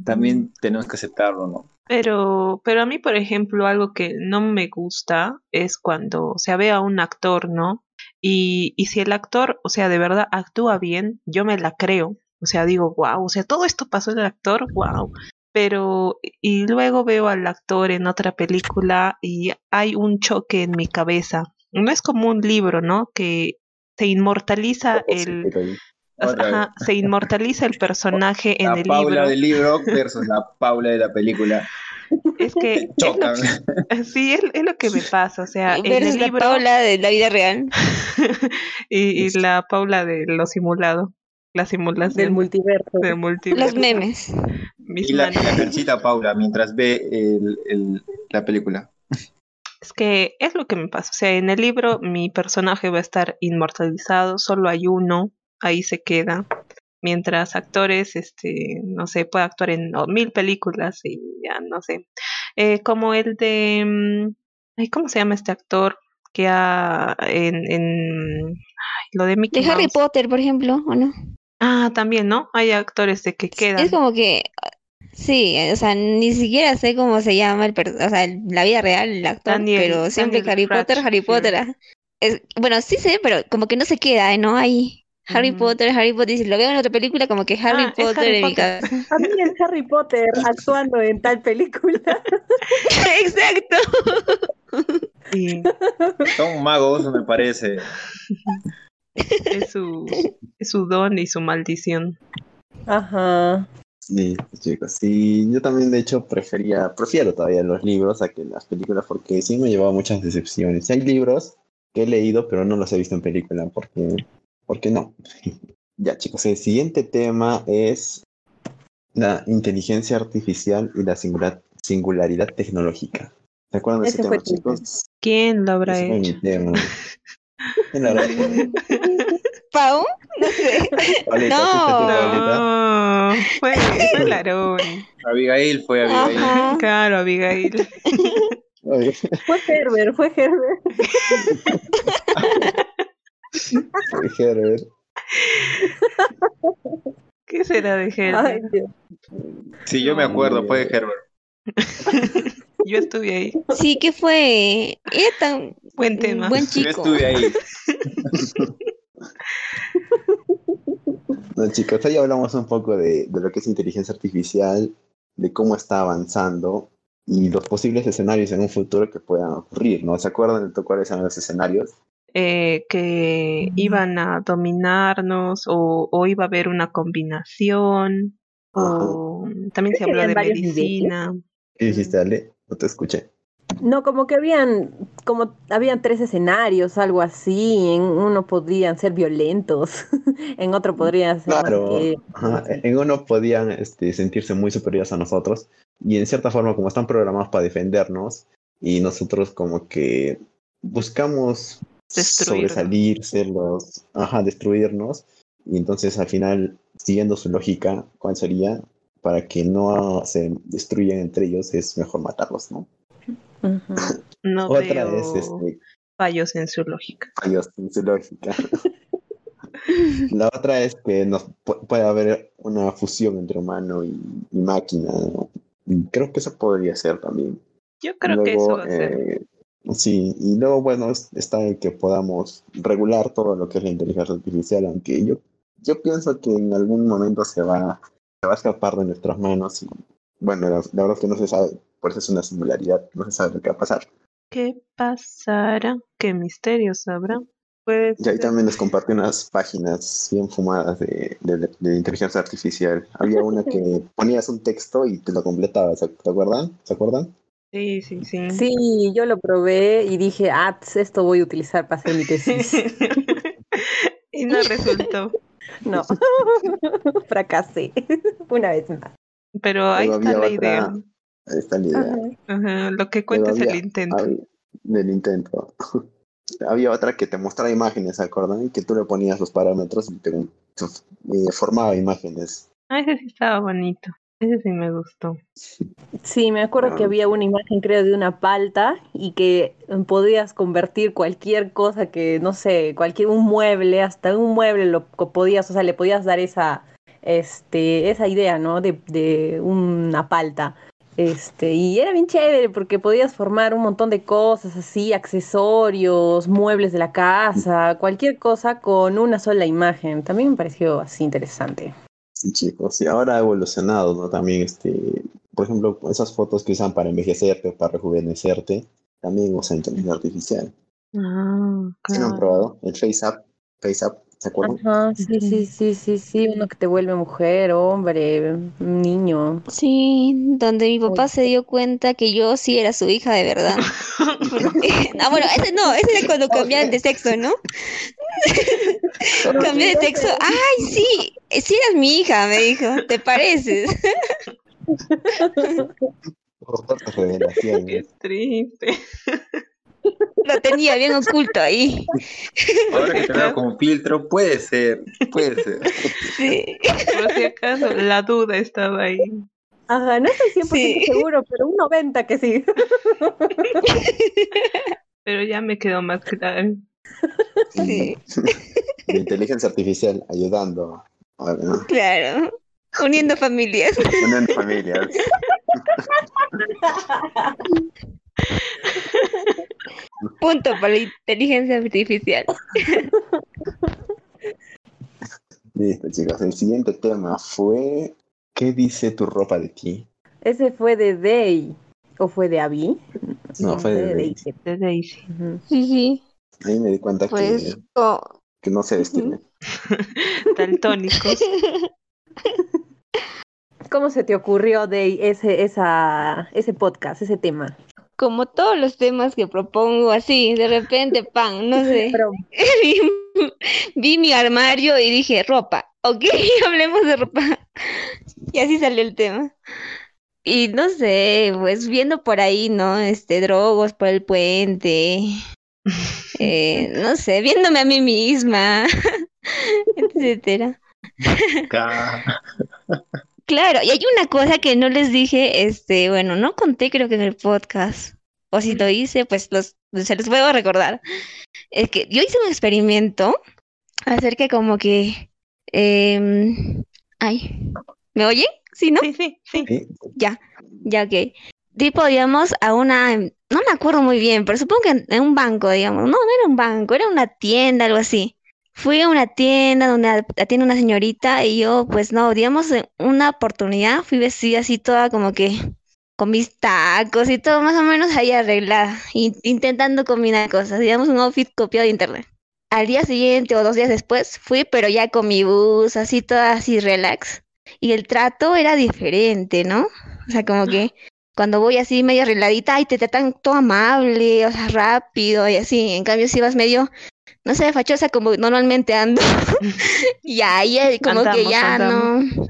F: también tenemos que aceptarlo, ¿no?
C: Pero, pero a mí, por ejemplo, algo que no me gusta es cuando se ve a un actor, ¿no? Y, y si el actor, o sea, de verdad actúa bien, yo me la creo. O sea, digo, wow, o sea, todo esto pasó en el actor, wow. Pero, y luego veo al actor en otra película y hay un choque en mi cabeza. No es como un libro, ¿no? Que se inmortaliza el, Ajá, se inmortaliza el personaje en
F: La
C: el
F: Paula
C: libro.
F: del libro versus la Paula de la película.
C: Es que es sí, es, es lo que me pasa. O sea, en el
E: la
C: libro
E: Paula de la vida real.
C: y, y la Paula de lo simulado, la
D: Del
C: simulación
D: multiverso.
C: del multiverso.
E: Los memes.
C: Mis
F: Y la, la
C: manos.
F: perchita Paula mientras ve el- el- la película.
C: Es que es lo que me pasa. O sea, en el libro mi personaje va a estar inmortalizado, solo hay uno, ahí se queda. Mientras actores, este, no sé, puede actuar en oh, mil películas y ya no sé. Eh, como el de, mm, ay, ¿cómo se llama este actor? Que ha en, en ay, lo de Mickey
E: De Harry. Potter, por ejemplo, ¿o no?
C: Ah, también, ¿no? Hay actores de que quedan.
E: Es como que, sí, o sea, ni siquiera sé cómo se llama el, per- o sea, la vida real, el actor,
C: Daniel-
E: pero siempre
C: Daniel
E: Harry Potter, Harry. Potter. Es- bueno, sí sé, pero como que no se queda, ¿no? Ahí, Harry
C: Ujú.
E: Potter, Harry Potter, y si lo veo en otra película, como que Harry
C: Ah,
E: Potter
C: Harry
E: en mi
C: Potter.
E: cabeza.
D: A mí el Harry Potter actuando en tal película.
E: Exacto.
C: Sí,
F: Son magos, me parece.
C: es su, es su don y su maldición.
D: Ajá.
B: Sí, chicos, sí, yo también de hecho prefería, prefiero todavía los libros a que las películas porque sí me ha llevado a muchas decepciones. Hay libros que he leído pero no los he visto en película porque, porque no. Ya chicos, el siguiente tema es la inteligencia artificial y la singular- singularidad tecnológica. ¿Se acuerdan de ese,
D: Ese
B: tema, chicos?
C: ¿Quién lo habrá
B: Ese fue mi
C: hecho?
B: tema. ¿Quién lo habrá hecho?
E: ¿Pau? No sé.
B: Paulita,
E: No.
C: No, fue, fue Larón.
F: Abigail fue Abigail.
E: Ajá.
C: Claro, Abigail.
D: Fue Herbert, fue Herbert.
B: Herbert.
C: ¿Qué será de
D: Ay,
C: Herbert?
D: Dios.
F: Sí, yo me acuerdo, fue de Herbert.
C: Yo estuve ahí.
E: Sí, que fue. Era tan
C: Buen tema.
E: buen
F: Yo
E: chico.
F: estuve ahí.
B: No, chicos, hoy hablamos un poco de, de lo que es inteligencia artificial, de cómo está avanzando y los posibles escenarios en un futuro que puedan ocurrir, ¿no? ¿Se acuerdan de cuáles eran los escenarios?
C: Eh, que iban a dominarnos o, o iba a haber una combinación. O también se habló de medicina.
B: ¿Qué dijiste, Ale? No te escuché.
D: No, como que habían, como habían tres escenarios, algo así. En uno podrían ser violentos, en otro podrían ser más
B: Claro,
D: que-
B: ajá, en uno podían este, sentirse muy superiores a nosotros y en cierta forma como están programados para defendernos y nosotros como que buscamos
C: Destruirnos.
B: sobresalir, ser los, ajá, destruirnos y entonces al final siguiendo su lógica, ¿cuál sería? Para que no se destruyan entre ellos es mejor matarlos, ¿no?
C: No
B: Otra
C: veo
B: es este,
C: fallos en su lógica.
B: fallos en su lógica. La otra es que nos pu- puede haber una fusión entre humano y, y máquina. ¿no? Y creo que eso podría ser también.
C: Yo creo que eso va a ser.
B: Sí, y luego, bueno, es- está en que podamos regular todo lo que es la inteligencia artificial, aunque yo, yo pienso que en algún momento se va, se va a escapar de nuestras manos. Y bueno, la, la verdad es que no se sabe, por eso es una singularidad, no se sabe lo que va a pasar.
C: ¿Qué pasará? ¿Qué misterios habrá? Puede
B: Y ahí
C: ser.
B: también les compartí unas páginas bien fumadas de, de- de inteligencia artificial. Había una que ponías un texto y te lo completaba, ¿se te acuerdan? ¿Se acuerdan?
C: Sí, sí, sí.
D: Sí, yo lo probé y dije, ah, tss, esto voy a utilizar para hacer mi tesis.
C: y no resultó.
D: No, fracasé una vez más.
C: Pero ahí está la idea.
B: Ahí está la idea.
C: Ajá, Lo que cuenta es el intento.
B: había- del intento. había otra que te mostraba imágenes, ¿se acuerdan? Y que tú le ponías los parámetros y te eh, formaba imágenes.
C: Ah, ese sí estaba bonito. Ese sí me gustó.
D: Sí, me acuerdo que
B: Ah.
D: había una imagen, creo, de una palta y que podías convertir cualquier cosa que, no sé, cualquier un mueble, hasta un mueble lo podías, o sea, le podías dar esa, este, esa idea, ¿no? De, de una palta. Este, y era bien chévere porque podías formar un montón de cosas así, accesorios, muebles de la casa, cualquier cosa con una sola imagen. También me pareció así interesante.
B: Sí, chicos. Y ahora ha evolucionado, ¿no? También, este, por ejemplo, esas fotos que usan para envejecerte, para rejuvenecerte, también usan inteligencia artificial.
C: Ah,
B: ¿Sí lo han
C: claro.
B: probado? El FaceApp, FaceApp, ¿se acuerdan?
D: Ajá, sí, sí, sí, sí, sí, uno que te vuelve mujer, hombre, niño.
E: Sí, donde mi papá se dio cuenta que yo sí era su hija de verdad. Ah, bueno, ese no, ese era cuando cambiaban de sexo, ¿no? Cambié de sexo. ¡Ay, sí! Sí eras mi hija, me dijo. ¿Te pareces?
C: Qué triste.
E: Lo tenía bien oculto ahí.
F: Ahora que te veo con filtro, puede ser, puede ser.
E: Sí.
C: Por si acaso, la duda estaba ahí.
D: Ajá, no estoy 100%
E: Sí.
D: seguro, pero un 90 que sí.
C: Pero ya me quedó más claro.
E: Sí.
B: La inteligencia artificial ayudando a ¿no?
E: Claro. Uniendo familias.
B: uniendo familias.
E: Punto para la inteligencia artificial.
B: Listo, chicos. El siguiente tema fue ¿Qué dice tu ropa de ti?
D: Ese fue de Day. ¿O fue de Abby?
B: No, fue de
D: Daisy.
C: De Daisy.
D: Ujú.
E: Sí, sí.
B: Ahí me di cuenta
E: Pues,
B: que,
E: oh,
B: que no sé vestirme.
C: Daltónicos.
D: ¿Cómo se te ocurrió de ese, esa, ese podcast, ese tema?
E: Como todos los temas que propongo, así, de repente, pan, no sé. Vi mi armario y dije, ropa, ok, hablemos de ropa. Y así salió el tema. Y no sé, pues viendo por ahí, ¿no? Este, drogos por el puente. eh, no sé, viéndome a mí misma, etcétera. Claro, y hay una cosa que no les dije, este, bueno, no conté creo que en el podcast, o si lo hice, pues los, se los puedo recordar. Es que yo hice un experimento acerca como que, em, ay, ¿me oyen? ¿Sí, no?
C: Sí, sí, sí.
B: Sí,
E: Ya, ya, ok. Tipo, digamos, a una, no me acuerdo muy bien, pero supongo que en, en un banco, digamos. No, no era un banco, era una tienda, algo así. Fui a una tienda donde atiende una señorita y yo, pues no, digamos, en una oportunidad fui vestida así toda como que con mis tacos y todo más o menos ahí arreglada, in- intentando combinar cosas, digamos, un outfit copiado de internet. Al día siguiente o dos días después fui, pero ya con mi bus, así toda así relax. Y el trato era diferente, ¿no? O sea, como que cuando voy así medio arregladita, ay, te tratan todo amable, o sea, rápido y así. En cambio, si vas medio, no sé, fachosa como normalmente ando, ya, ya, como que ya
C: andamos.
E: no.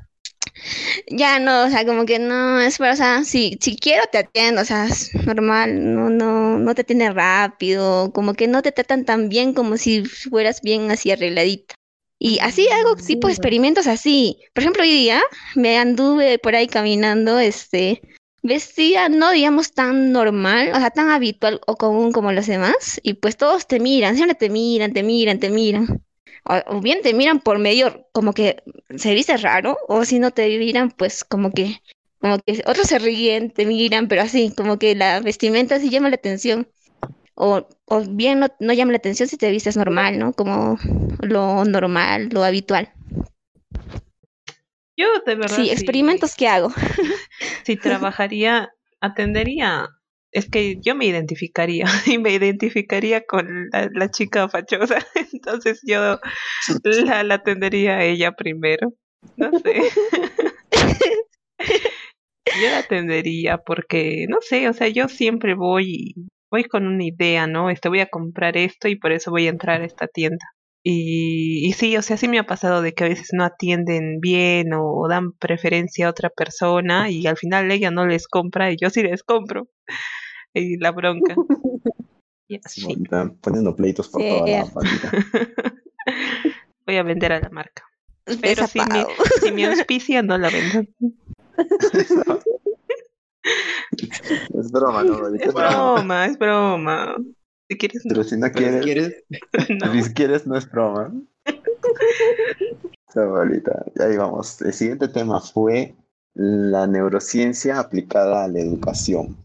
E: Ya no, o sea, como que no, es para, o sea, si, si quiero te atiendo, o sea, es normal, no, no, no te atienden rápido, como que no te tratan tan bien como si fueras bien así arregladita. Y así hago tipo experimentos así. Por ejemplo, hoy día me anduve por ahí caminando, este, vestida, no digamos tan normal, o sea, tan habitual o común como los demás, y pues todos te miran, siempre te miran, te miran, te miran. O, bien te miran por medio, como que se viste raro, o si no te miran, pues como que, como que otros se ríen, te miran, pero así, como que la vestimenta sí llama la atención. O, o bien no, no llama la atención si te vistes normal, ¿no? Como lo normal, lo habitual.
C: Yo de verdad
E: Sí,
C: sí-
E: experimentos que hago.
C: si trabajaría, atendería, es que yo me identificaría y me identificaría con la, la chica fachosa, entonces yo la, la atendería a ella primero, no sé. Yo la atendería porque, no sé, o sea, yo siempre voy, voy con una idea, ¿no? Este, voy a comprar esto y por eso voy a entrar a esta tienda. Y, y sí, o sea, sí me ha pasado de que a veces no atienden bien o, o dan preferencia a otra persona y al final ella no les compra y yo sí les compro. Y la bronca. Y así.
B: Poniendo pleitos por
D: Sí.
B: toda la pandita.
C: Voy a vender a la marca. Pero si me, si me auspicia, no la vendo.
B: Es broma, ¿no?
C: Es broma, es broma. Si quieres,
B: Pero si no
F: Pero si
B: quieres,
F: quieres,
C: no.
B: si quieres no es broma. Chavalita, ya ahí vamos. El siguiente tema fue la neurociencia aplicada a la educación.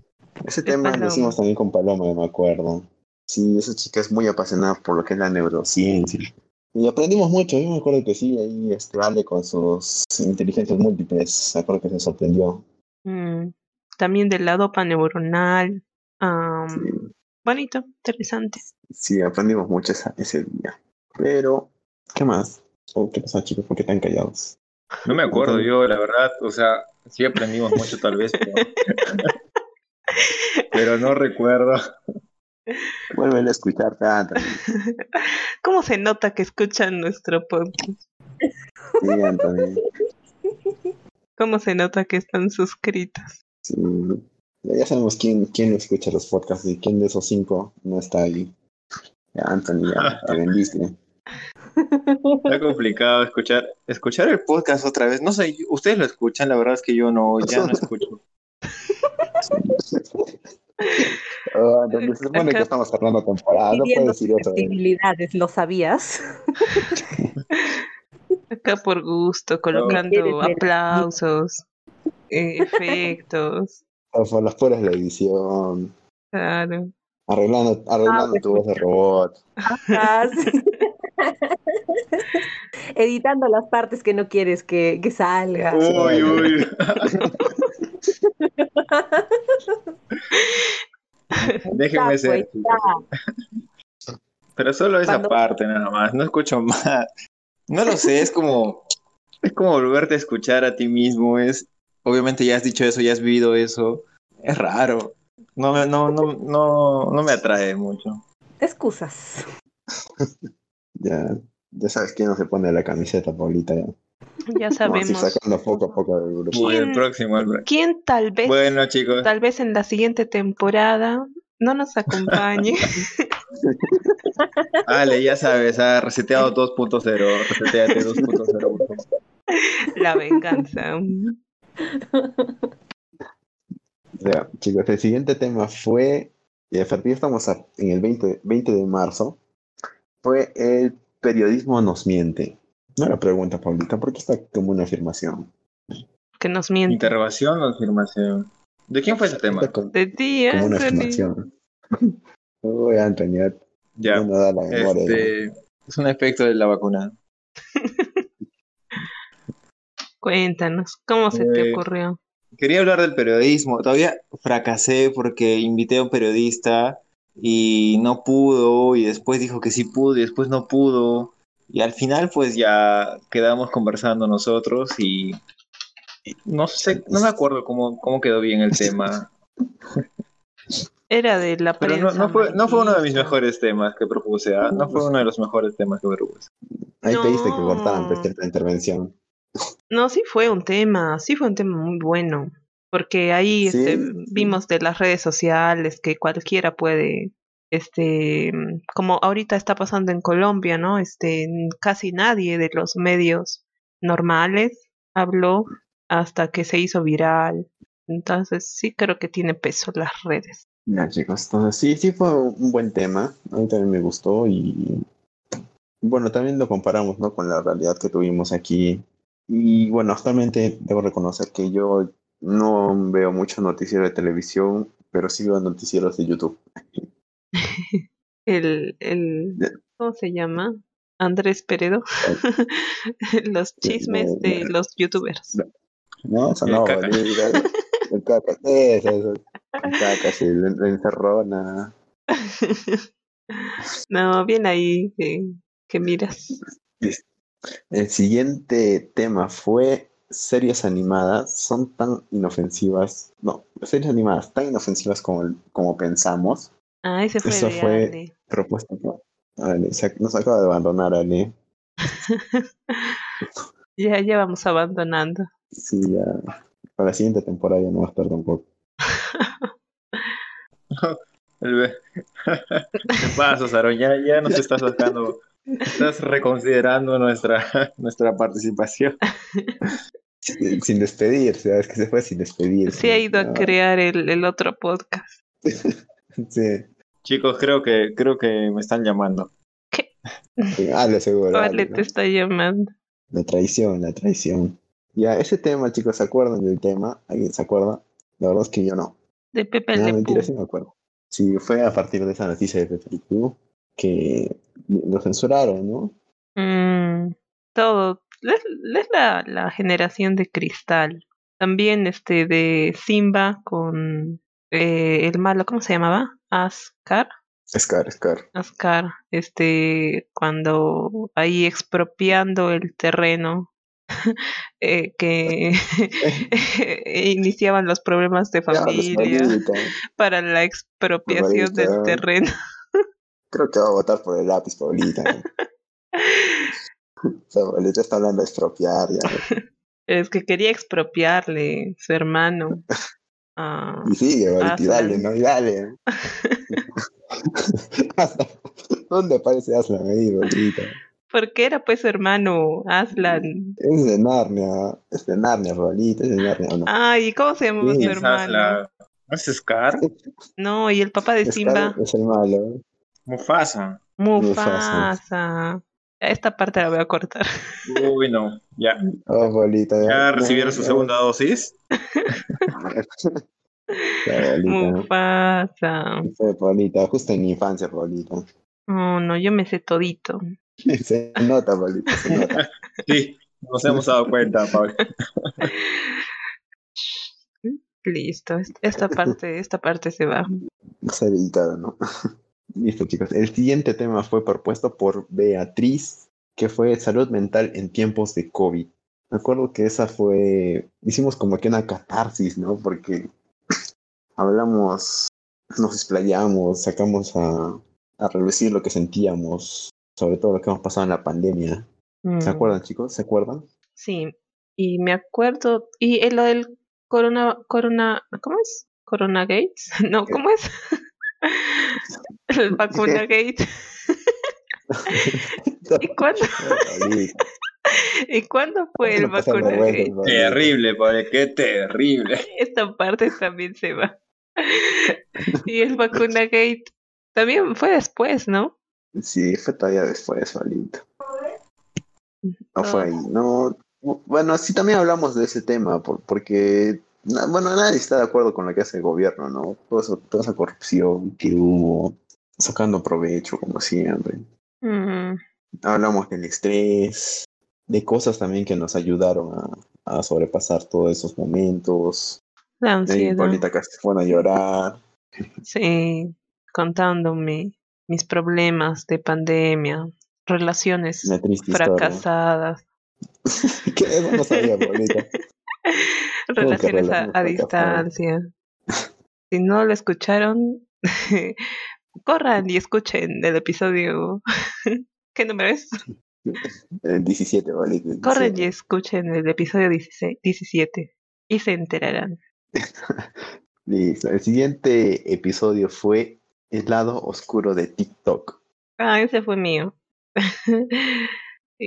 B: Ese tema lo hicimos también con Paloma, me acuerdo. Sí, esa chica es muy apasionada por lo que es la neurociencia. Y aprendimos mucho, yo me acuerdo que sí, ahí este Ale con sus inteligencias múltiples, me acuerdo que se sorprendió.
C: Mm, También del lado paneuronal.
B: Sí,
C: bonito, interesante.
B: sí, aprendimos mucho esa- ese día. Pero, ¿qué más? Oh, ¿Qué pasa, chicos? ¿Por qué están callados?
F: no me acuerdo yo, la verdad, o sea, sí aprendimos mucho tal vez, pero, pero no recuerdo.
B: Vuelven a escucharte, Anthony.
C: ¿Cómo se nota que escuchan nuestro podcast?
B: Sí, Anthony.
C: ¿Cómo se nota que están suscritos?
B: Sí. Ya ya sabemos quién, quién escucha los podcasts y quién de esos cinco no está ahí. Ya, Anthony, ya te vendiste.
F: Está complicado escuchar, escuchar el podcast otra vez. No sé, ustedes lo escuchan, la verdad es que yo no, ya no escucho.
B: Oh, Anthony, se supone que estamos cerrando temporada, no puedes decir eso. ¿eh?
D: susceptibilidades, ¿lo sabías?
C: Acá por gusto, colocando aplausos, eh, efectos.
B: O por las puras de la edición,
C: Claro.
B: arreglando, arreglando
D: pues,
B: tu voz de robot.
D: Ah, sí. Editando las partes que no quieres que, que salga.
F: Uy, uy. Déjenme ser.
D: pues.
F: Pero solo esa
D: Cuando-
F: parte nada más, no escucho más. No lo sé, es como, es como volverte a escuchar a ti mismo, es, obviamente ya has dicho eso, ya has vivido eso, es raro, no me, no, no, no, no me atrae mucho.
D: Excusas.
B: Ya, ya sabes quién no se pone la camiseta, Paulita. Ya.
C: Ya sabemos.
B: sacando poco a poco del grupo.
F: Uy, el
C: ¿Quién?
F: próximo, el
C: ¿Quién tal vez,
F: Bueno, chicos,
C: tal vez en la siguiente temporada no nos acompañe?
F: Ale, ya sabes, ha reseteado 2.0, reseteate 2.0. por favor.
C: La venganza.
B: Ya, chicos, el siguiente tema fue, y a partir estamos a- en el 20, 20 de marzo, fue el periodismo nos miente. No era pregunta, Paulita, porque está como una afirmación.
C: Que nos miente.
F: Interrogación o afirmación. ¿De quién fue ese tema?
C: De ti,
B: como una afirmación. Uy, Anthony, ya no da la memoria. ya.
F: este, es un efecto de la vacuna.
C: Cuéntanos, ¿cómo se te
F: Eh,
C: ocurrió?
F: Quería hablar del periodismo. Todavía fracasé porque invité a un periodista y no pudo, y después dijo que sí pudo, y después no pudo. Y al final, pues ya quedamos conversando nosotros y, y no sé, no me acuerdo cómo, cómo quedó bien el tema.
C: Era de la
F: Pero no,
C: prensa
F: no fue, no fue uno de mis mejores temas que propuse, ¿ah? No fue uno de los mejores temas que propuse.
B: Ahí pediste que
C: No.
B: cortaran pues, cierta intervención.
C: No, sí fue un tema, sí fue un tema muy bueno, porque ahí
B: Sí,
C: este,
B: sí.
C: vimos de las redes sociales que cualquiera puede, este, como ahorita está pasando en Colombia, ¿no? Este, casi nadie de los medios normales habló hasta que se hizo viral. Entonces sí creo que tiene peso las redes.
B: Ya, chicos, entonces sí, sí fue un buen tema. A mí también me gustó y bueno, también lo comparamos, ¿no? Con la realidad que tuvimos aquí. Y bueno, actualmente debo reconocer que yo no veo mucho noticiero de televisión, pero sí veo noticieros de YouTube.
C: El, el. ¿cómo se llama? Andrés Peredo. los chismes de los youtubers.
B: No, eso
F: El
B: no,
F: caca.
B: bolita. El caca, eso, eso. El caca, sí, la, la encerrona.
C: no, bien ahí que, que miras.
B: El siguiente tema fue series animadas. Son tan inofensivas. No, series animadas tan inofensivas como, como pensamos.
C: Ah, ese fue
B: Eso
C: de
B: fue-
C: Ale.
B: Propuesta. Ale, se nos acaba de abandonar, Ale.
C: Ya, ya vamos abandonando.
B: Sí, ya. Para la siguiente temporada ya no va a estar tampoco.
F: El ¿Qué pasa, Saron? Ya, ya nos estás sacando, estás reconsiderando nuestra, nuestra participación.
B: Sin, sin despedirse, es que se fue sin despedirse.
C: Sí ha ido a crear el, el otro podcast.
B: Sí.
F: Chicos, creo que, creo que me están llamando.
B: Ale, seguro.
C: Vale, te está llamando.
B: La traición, la traición. Ya, ese tema, chicos, ¿se acuerdan del tema? ¿Alguien se acuerda? La verdad es que yo no.
C: De Pepe
B: No,
C: Le
B: mentira, sí me acuerdo. Sí, fue a partir de esa noticia de Pepe que lo censuraron, ¿no?
C: Mm, todo. Es, es la, la generación de cristal. También este de Simba con eh, el malo, ¿cómo se llamaba? Ascar.
B: Scar, Scar.
C: Ascar, este, cuando ahí expropiando el terreno eh, que iniciaban los problemas de familia para la expropiación del terreno.
B: Creo que va a votar por el lápiz, Paulita. O sea, Paulita está hablando de expropiar, ya.
C: Es que quería expropiarle su hermano.
B: Y sigue, Paulita, y
C: Aslan.
B: dale, ¿no? Y dale. ¿Dónde aparece Aslan ahí, Paulita?
C: porque era pues su hermano Aslan.
B: Es de Narnia. Es de Narnia, Paulita. Es de Narnia, ¿o no?
C: Ay, ¿cómo se llamaba
B: Sí,
C: su hermano?
F: ¿No es Scar?
C: No, y el papá de
B: Scar
C: Simba,
B: es el malo.
F: Mufasa.
B: Mufasa.
C: Mufasa. Esta parte la voy a cortar.
F: Uy, no. Ya.
B: Oh, Paulita.
F: ¿Ya recibieron su
B: no,
F: segunda dosis?
C: Mufasa.
B: Fue Paulita, justo en mi infancia, Paulita.
C: Oh, no, yo me sé todito.
B: Se nota, Paulita, se nota.
F: Sí, nos hemos dado cuenta, Pablo.
C: Listo, est- esta parte, esta parte se va.
B: Se ha editado, ¿no? Listo, chicos. El siguiente tema fue propuesto por Beatriz, que fue salud mental en tiempos de COVID. Me acuerdo que esa fue, hicimos como que una catarsis, ¿no? Porque hablamos, nos explayamos, sacamos a, a relucir lo que sentíamos, sobre todo lo que hemos pasado en la pandemia. ¿Se
C: Mm,
B: acuerdan, chicos? ¿Se acuerdan?
C: Sí, y me acuerdo, y eh, lo del corona, corona, ¿cómo es? Corona Gates, no, ¿cómo es? El vacuna gate. ¿Y cuándo, ¿Y cuándo fue el vacuna gate?
F: Terrible, padre, qué terrible.
C: Esta parte también se va. Y el vacuna gate también fue después, ¿no?
B: Sí, fue todavía después, Valito. No fue ahí, no. Bueno, sí también hablamos de ese tema, por- porque, na- bueno, nadie está de acuerdo con lo que hace el gobierno, ¿no? Todo eso- toda esa corrupción que hubo, sacando provecho, como siempre. Hablamos del estrés, de cosas también que nos ayudaron a, a sobrepasar todos esos momentos.
C: la ansiedad.
B: Paulita fueron a llorar.
C: Sí, contándome mis problemas de pandemia, relaciones
B: historia.
C: fracasadas,
B: ¿Qué? No sabía, Paulita.
C: relaciones a, distancia. Si no lo escucharon, corran y escuchen el episodio. ¿Qué número es?
B: El 17, Paulita. el
C: Corren y
B: 17.
C: escuchen el episodio 16 17 y se enterarán.
B: Listo. El siguiente episodio fue El lado oscuro de TikTok.
C: Ah, ese fue mío.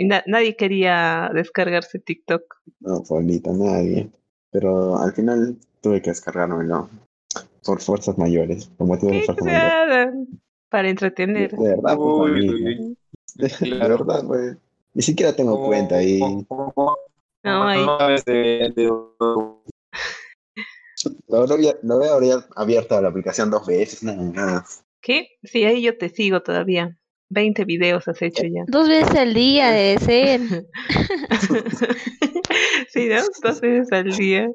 C: Y na- nadie quería descargarse TikTok.
B: No, Paulita, nadie. Pero al final tuve que descargármelo. Por fuerzas mayores. Por motivos de
C: ¿Qué
B: fuerza mayor.
C: hagan? Para entretener.
B: de verdad, pues,
F: Uy, uy, uy.
B: De
F: Claro.
B: verdad, pues. Ni siquiera tengo
F: Como-
B: cuenta
F: como-
C: No, ahí.
B: Lo, lo, había- lo abrir- abierto la aplicación dos veces, nada más.
C: ¿Qué? Sí, ahí yo te sigo todavía. 20 videos has hecho ya.
E: Dos veces al día debe ser.
C: sí, ¿no? Dos veces al día.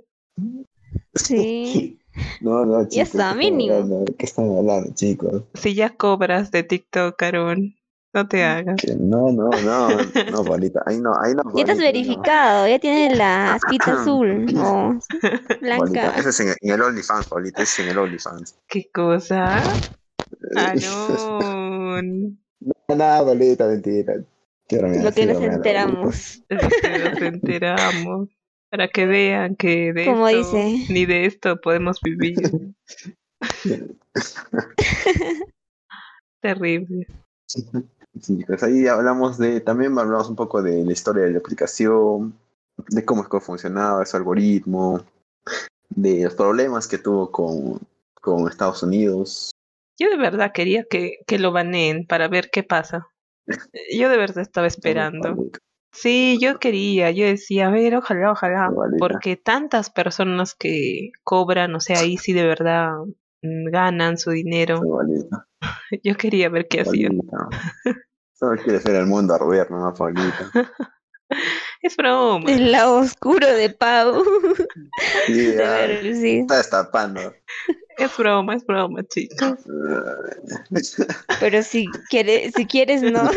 E: Sí.
B: No, no, chicos.
E: Ya está,
B: ¿qué están
E: mínimo.
B: hablando? ¿Qué están hablando, chicos?
C: Si ya cobras de TikTok, Aaron, no te hagas.
B: Que no, no, no, no, Paulita. Ahí no, ahí no.
E: Ya estás
B: Paulita, no.
E: verificado, ya tienes la espita azul o
B: Paulita,
E: blanca.
B: eso es en, en el OnlyFans, Paulita, eso es en el OnlyFans.
C: ¿Qué cosa? Aaron.
B: Nada, Paulita, mentira. Bromea,
E: Lo que nos enteramos.
C: Lo que nos enteramos. Para que vean que de
E: Como
C: esto,
E: dice.
C: ni de esto podemos vivir. Terrible.
B: Sí, pues ahí hablamos de, también hablamos un poco de la historia de la aplicación, de cómo es que funcionaba ese algoritmo, de los problemas que tuvo con, con Estados Unidos.
C: Yo de verdad quería que, que lo baneen para ver qué pasa. Yo de verdad estaba esperando. Sí, yo quería, yo decía, a ver, ojalá, ojalá, porque tantas personas que cobran, o sea, ahí sí de verdad mm, ganan su dinero. Yo quería ver qué hacían.
B: Solo quieres ver el mundo arder, ¿no, Paulita?
C: Es broma.
E: El lado oscuro de Pau.
B: Sí,
E: De ver, sí.
B: está destapando.
C: Es broma, es broma, chicos.
E: Pero si quieres, si quieres no.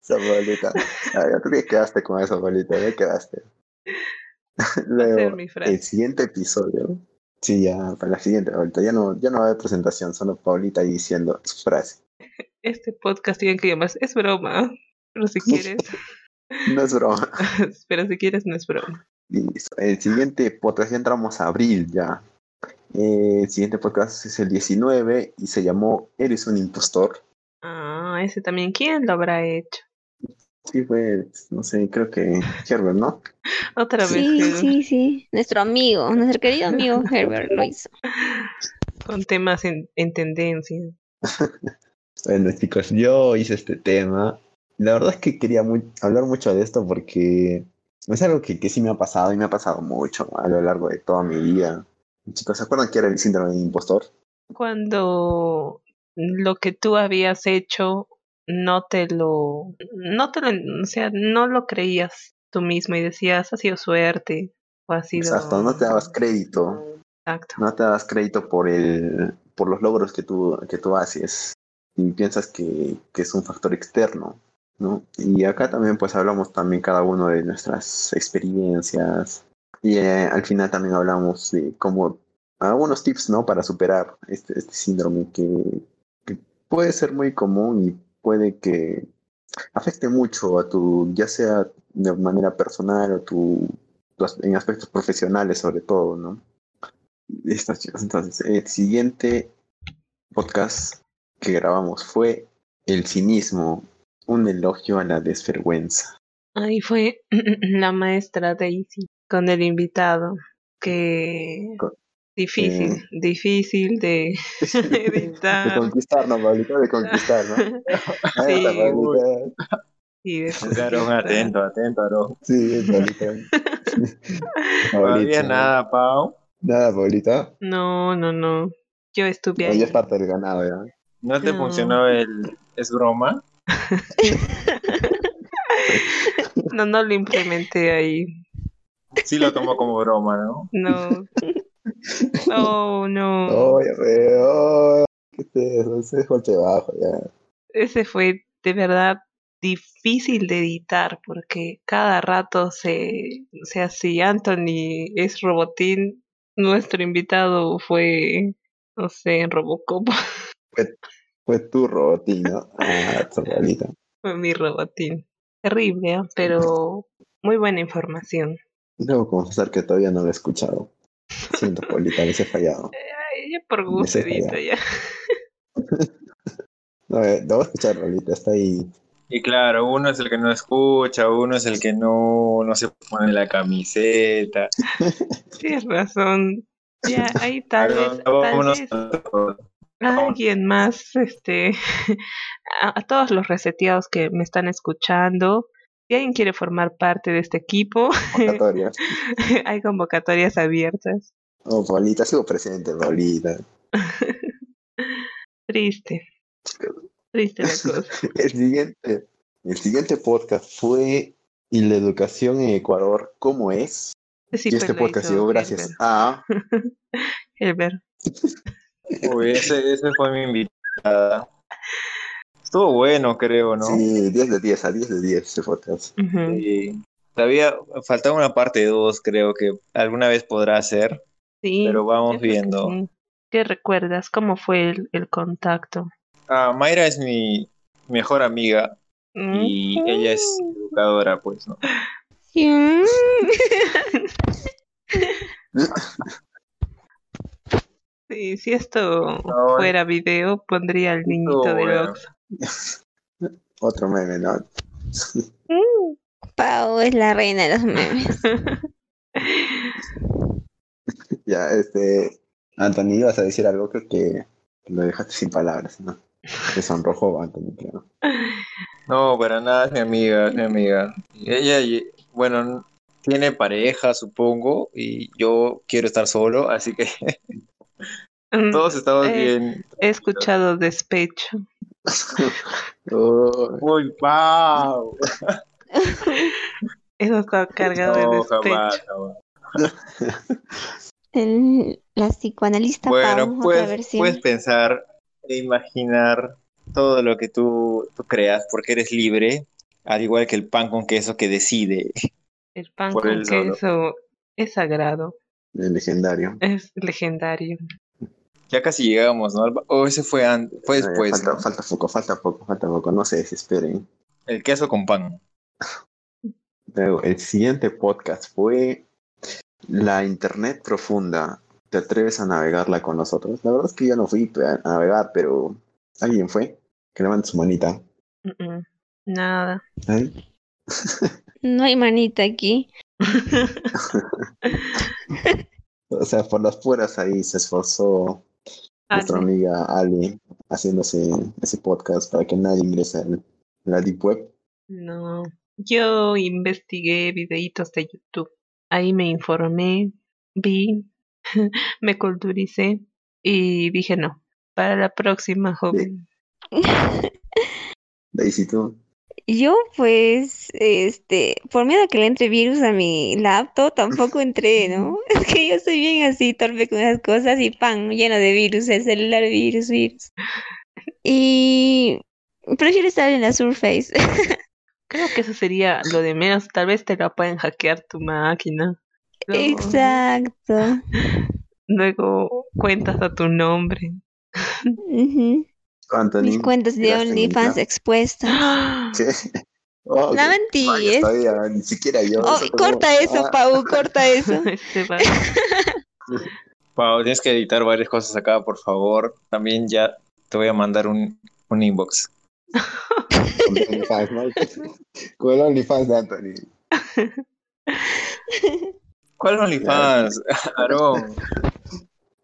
B: Esa bolita. Ah, ya tú te quedaste con eso, bolita, ya quedaste. Luego, el siguiente episodio. Sí, ya, para la siguiente, ahorita ya no, ya no va a haber presentación, solo Paulita ahí diciendo su frase.
C: Este podcast tiene que llamarse Es broma. Pero si quieres,
B: No es broma.
C: pero si quieres, no es broma.
B: Listo. El siguiente podcast, ya entramos a abril ya. Eh, el siguiente podcast es el 19 y se llamó Eres un impostor.
C: Ah, ese también, ¿quién lo habrá hecho?
B: Sí, pues, no sé, creo que Herbert, ¿no?
C: Otra vez.
E: Sí, sí, sí. Nuestro amigo, nuestro querido amigo Herbert lo hizo.
C: Con temas en, en tendencia.
B: Bueno, chicos, yo hice este tema. La verdad es que quería hablar mucho de esto porque es algo que, que sí me ha pasado y me ha pasado mucho a lo largo de toda mi vida. Chicos, ¿se acuerdan que era el síndrome de impostor?
C: Cuando lo que tú habías hecho no te lo, no te lo, o sea, no lo creías tú mismo y decías, ha sido suerte, o ha sido
B: Exacto, no te dabas crédito.
C: Exacto.
B: No te das crédito por el por los logros que tú, que tú haces y piensas que, que es un factor externo, ¿no? Y acá también pues hablamos también cada uno de nuestras experiencias y eh, al final también hablamos de cómo algunos tips, ¿no? Para superar este, este síndrome que, puede ser muy común y puede que afecte mucho a tu, ya sea de manera personal o tu, en aspectos profesionales sobre todo, ¿no? Entonces, el siguiente podcast que grabamos fue El cinismo, un elogio a la desvergüenza.
C: Ahí fue la maestra Daisy con el invitado, que
B: Con-
C: difícil,
B: eh.
C: difícil de
B: De
C: editar.
B: conquistar, ¿no, Pablito? De conquistar, ¿no? Ahí está,
C: Sí. Sí, de conquistar.
F: atento, atento, Aro.
B: Sí, Pablito.
F: Todavía nada, Pau.
B: Nada, Pablito.
C: No, no, no. Yo estuve ahí.
B: es parte del ganado, ¿ya?
F: ¿No te
C: No.
F: funcionó el es broma?
C: No, no lo implementé ahí.
F: Sí lo tomo como broma, ¿no?
C: No. Oh, no.
B: ¿Qué es eso? Ese es golpe bajo, ya.
C: Ese fue de verdad difícil de editar porque cada rato se, o sea, si Anthony es Robotín, nuestro invitado fue, no sé, Robocop,
B: Fue tu robotín, ¿no? Ah,
C: fue mi Robotín. Terrible, ¿eh? pero muy buena información.
B: Debo confesar que todavía no lo he escuchado. Siento, Pablito, a veces he fallado.
C: Ay, ya por gusto ya.
B: No, eh, debo escuchar, Pablito, está ahí.
F: Y claro, uno es el que no escucha, uno es el que no, no se pone la camiseta.
C: Tienes razón. Ya, ahí tal vez, tal alguien más, este, a, a todos los reseteados que me están escuchando, si alguien quiere formar parte de este equipo,
B: Convocatoria.
C: hay convocatorias abiertas.
B: Oh, Pablito, sigo presente, Pablito.
C: Triste, triste la cosa.
B: El siguiente, el siguiente podcast fue ¿Y la educación en Ecuador cómo es?
C: Sí,
B: y este podcast llegó gracias
C: Hilbert.
B: a
C: Hilbert.
F: Uy, ese, ese fue mi invitada. Estuvo bueno, creo, ¿no?
B: Sí, 10 de 10, a 10 de 10 ese podcast.
C: Ujú.
F: Sí. Todavía faltaba una parte 2, creo que alguna vez podrá ser,
C: Sí,
F: pero vamos
C: que
F: viendo.
C: sí. ¿Qué recuerdas? ¿Cómo fue el, el contacto?
F: Ah, Mayra es mi mejor amiga y
C: Mm.
F: ella es educadora, pues, ¿no?
C: Sí, si esto
F: No,
C: fuera video, pondría al niñito del
F: bueno.
C: Oxxo.
B: Otro meme, ¿no?
E: Pau es la reina de los memes.
B: Ya, este. Anthony, ibas a decir algo creo que lo dejaste sin palabras, ¿no? Te sonrojó, Anthony, claro.
F: No, para nada, es mi amiga, es mi amiga. Ella, bueno, tiene pareja, supongo, y yo quiero estar solo, así que
C: Mm,
F: todos estamos
C: Eh,
F: bien.
C: He escuchado despecho.
B: Oh,
F: Uy, wow.
C: Eso está cargado de despecho.
F: jamás, jamás.
E: El- la psicoanalista
F: Bueno,
E: Pau, otra
F: puedes,
E: versión.
F: puedes pensar e imaginar todo lo que tú, tú creas, porque eres libre, al igual que el pan con queso que decide.
C: El pan con queso es sagrado,
B: el legendario.
C: es legendario.
F: Ya casi llegamos, ¿no? O ese fue, an- fue
B: Eh,
F: después,
B: falta,
F: ¿no?
B: falta poco, falta poco, falta poco. No se desesperen.
F: El queso con pan.
B: Luego, el siguiente podcast fue La Internet Profunda. ¿Te atreves a navegarla con nosotros? La verdad es que yo no fui a navegar, pero alguien fue. Que levante su manita.
C: Mm, mm, Nada.
E: No hay manita aquí.
B: O sea, por las puras ahí se esforzó nuestra
C: Ale,
B: amiga Ali haciéndose ese podcast para que nadie ingrese a la Deep Web.
C: No. Yo investigué videitos de YouTube. Ahí me informé, vi, me culturicé y dije no. Para la próxima, joven.
B: Daisy, tú.
E: Yo pues, este, por miedo a que le entre virus a mi laptop, tampoco entré, ¿no? Es que yo soy bien así, torpe con esas cosas y pan, lleno de virus, el celular virus, virus. Y prefiero estar en la Surface.
C: Creo que eso sería lo de menos. Tal vez te la pueden hackear tu máquina. Luego-
E: Exacto.
C: Luego cuentas a tu nombre.
B: ¿Cuánto
E: Mis
B: ni-
E: cuentas de OnlyFans expuestas.
B: ¿Qué? Oh,
E: No mentiras.
B: todavía, ni siquiera yo.
E: Oh,
B: eso como-
E: corta eso,
B: Ah,
E: Pau, corta eso.
C: Este
F: Pau, tienes que editar varias cosas acá, por favor. También ya te voy a mandar un, un inbox.
B: con OnlyFans, ¿no? Con el OnlyFans de Anthony.
F: ¿Cuál OnlyFans? Aarón,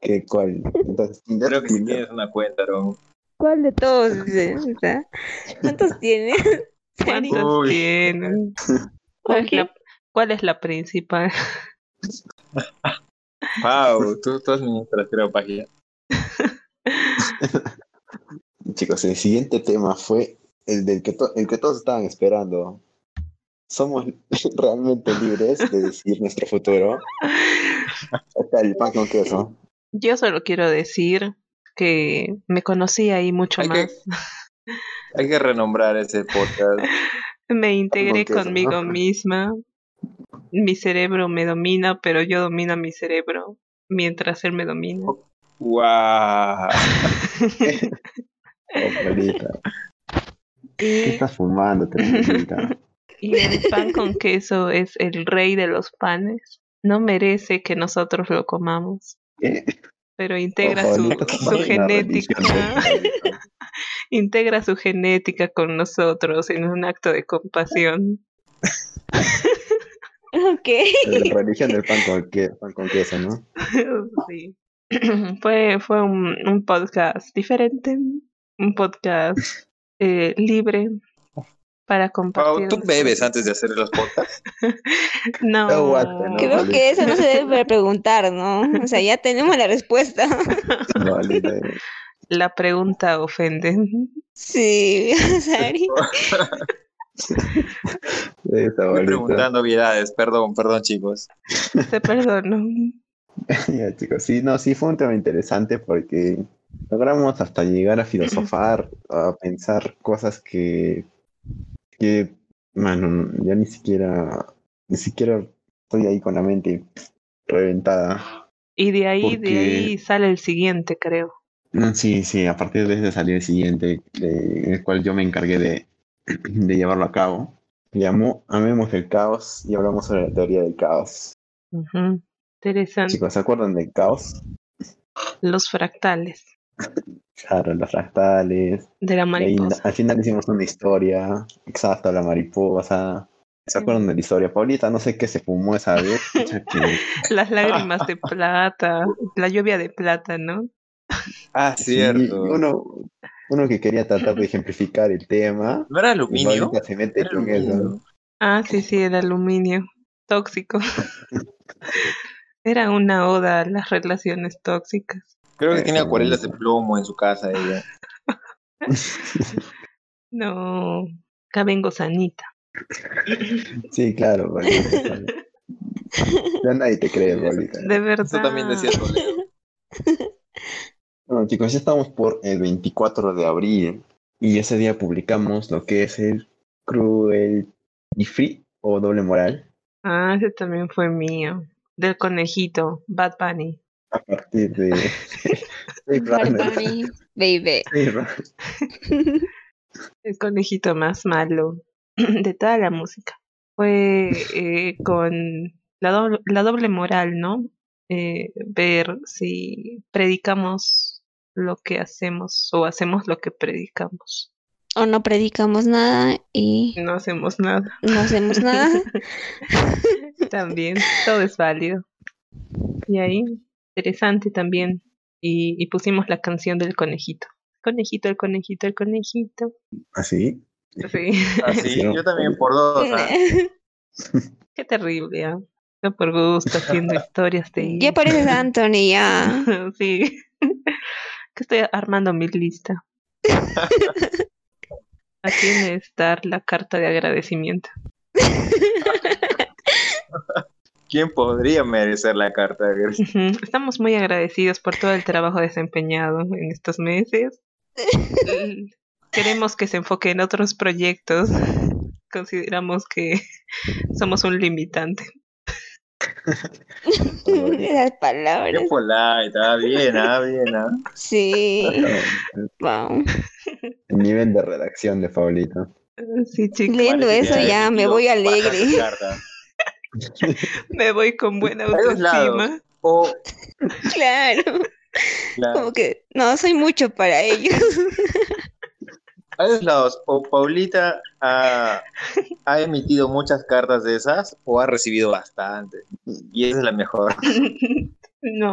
B: ¿Qué, ¿Cuál? Entonces,
F: creo que sí tienes una cuenta, Aarón.
E: ¿Cuál de todos? dice? ¿Cuántos tiene?
C: ¿Cuántos
F: Uy.
C: tienen? ¿Cuál es, la, cuál es la principal?
F: Pau, tú, tú administras la página.
B: Chicos, el siguiente tema fue el del que, to- el que todos estaban esperando. ¿Somos realmente libres de decidir nuestro futuro? Acá el pan con queso.
C: Yo solo quiero decir que me conocí ahí mucho
F: Hay que-
C: más.
F: Hay que renombrar ese podcast.
C: Me integré conmigo misma. Mi cerebro me domina, pero yo domino a mi cerebro mientras él me domina.
B: Oh. ¿Qué
C: Y,
B: estás fumando,
C: y el pan con queso es el rey de los panes. No merece que nosotros lo comamos,
B: ¿Qué?
C: Pero integra
B: Ojo,
C: su, su genética. integra su genética con nosotros en un acto de compasión.
E: Ok.
B: La religión del pan con, que- pan con queso, ¿no?
C: sí. fue fue un, un podcast diferente, un podcast eh, libre para
F: Pau,
C: compartir.
F: ¿tú bebes antes de hacer los podcasts?
C: No.
E: Creo
B: vale.
E: que eso no se debe preguntar, ¿no? O sea, ya tenemos la respuesta.
C: La pregunta ofende.
E: Sí, Sari.
F: Estoy preguntando obviedades, perdón, perdón, chicos.
C: Te perdono.
B: Ya, chicos, sí, no, sí fue un tema interesante porque logramos hasta llegar a filosofar, a pensar cosas que, que, mano, ya ni siquiera, ni siquiera estoy ahí con la mente reventada.
C: Y de ahí, de ahí sale el siguiente, creo.
B: Mm, Sí, sí, a partir de ese salió el siguiente, en el cual yo me encargué de, de llevarlo a cabo. Llamó Amemos el caos y hablamos sobre la teoría del caos.
C: Interesante.
B: Chicos, ¿se acuerdan del caos?
C: Los fractales
B: Claro, los fractales,
C: de la
B: ahí,
C: mariposa.
B: al final hicimos una historia, exacto, la mariposa. ¿Se acuerdan de la historia? Paulita, no sé qué se fumó esa vez.
C: Las lágrimas de plata, la lluvia de plata, ¿no?
F: Ah,
B: sí,
F: cierto.
B: uno, uno que quería tratar de ejemplificar el tema.
F: ¿No era aluminio?
B: Paulita se mete
F: Era
B: con eso.
C: Ah, sí, sí, el aluminio tóxico. Era una oda a las relaciones tóxicas.
F: Creo que
B: Eso,
F: tiene acuarelas de plomo en su casa ella.
C: No, acá vengo sanita.
B: Sí, claro, Paulita. Ya nadie te cree, Paulita.
C: De verdad.
F: Eso también decía Toledo.
B: Bueno, chicos, ya estamos por el 24 de abril y ese día publicamos lo que es el Cruel y Free o Doble Moral.
C: Ah, ese también fue mío. Del conejito, Bad Bunny.
B: A partir de. Runner.
E: Baby.
C: El conejito más malo de toda la música. Fue eh, con la doble, la doble moral, ¿no? Eh, ver si predicamos lo que hacemos o hacemos lo que predicamos.
E: O no predicamos nada y
C: No hacemos nada.
E: no hacemos nada.
C: También, todo es válido. Y ahí, interesante también. Y, y pusimos la canción del conejito. Conejito, el conejito, el conejito.
B: Así.
C: Sí,
F: Así,
B: Sí, ¿no?
F: yo también por dos. ¿ah?
C: qué terrible, ¿ah? Yo por gusto haciendo historias de...
E: Ya pareces Anthony, ya.
C: sí. que estoy armando mi lista. a quién es dar la carta de agradecimiento.
F: ¿Quién podría merecer la carta de?
C: Ujú, Estamos muy agradecidos por todo el trabajo desempeñado en estos meses. Queremos que se enfoque en otros proyectos. Consideramos que somos un limitante.
E: Las
F: Qué
E: palabras.
F: polite, ah, bien, ah, bien, ah.
E: Sí. Wow.
B: El nivel de redacción de Paulita.
C: Sí, chicos,
E: Leyendo eso ya me voy alegre.
C: me voy con buena autoestima.
F: O,
E: Claro.
F: claro,
E: Como que no soy mucho para ellos.
F: hay dos lados. O Paulita ha, ha emitido muchas cartas de esas o ha recibido bastante. Y esa es la mejor.
C: No,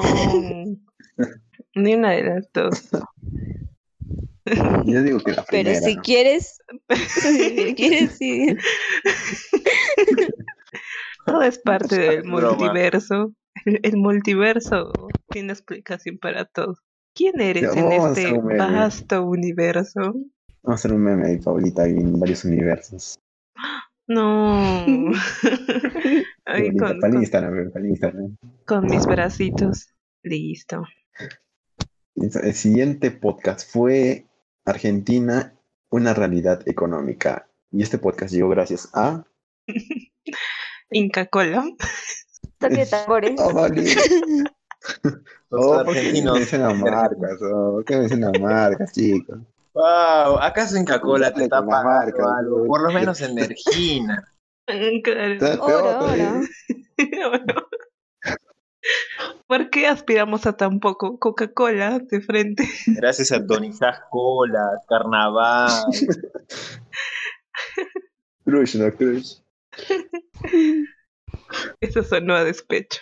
C: ni una de las dos.
B: Yo digo que la
E: Pero
B: primera.
E: si quieres, si quieres, sí.
C: Todo es parte del multiverso. El, el multiverso tiene explicación para todo. ¿Quién eres en este
B: un
C: vasto universo?
B: Vamos a hacer un meme de Paulita en varios universos.
C: No. Ay,
B: Paulita,
C: con,
B: Instagram, Instagram.
C: con mis bracitos. Listo.
B: El siguiente podcast fue Argentina, una realidad económica. Y este podcast llegó gracias a...
C: Inca Cola.
E: Toque de tambores.
B: Oh, vale.
F: Los
B: Oh, ¿por qué
F: argentinos.
B: mencionan marcas? Oh, ¿Por qué mencionan marcas, chicos?
F: Wow, ¿acaso Inca Cola te está pagando
B: marca,
F: algo? Por lo menos Energina.
C: Claro.
E: Oro, oro.
C: ¿Por qué aspiramos a tan poco? Coca-Cola de frente.
F: Gracias a Donizás Cola, Carnaval.
B: Crush, no crush.
C: Eso sonó a despecho.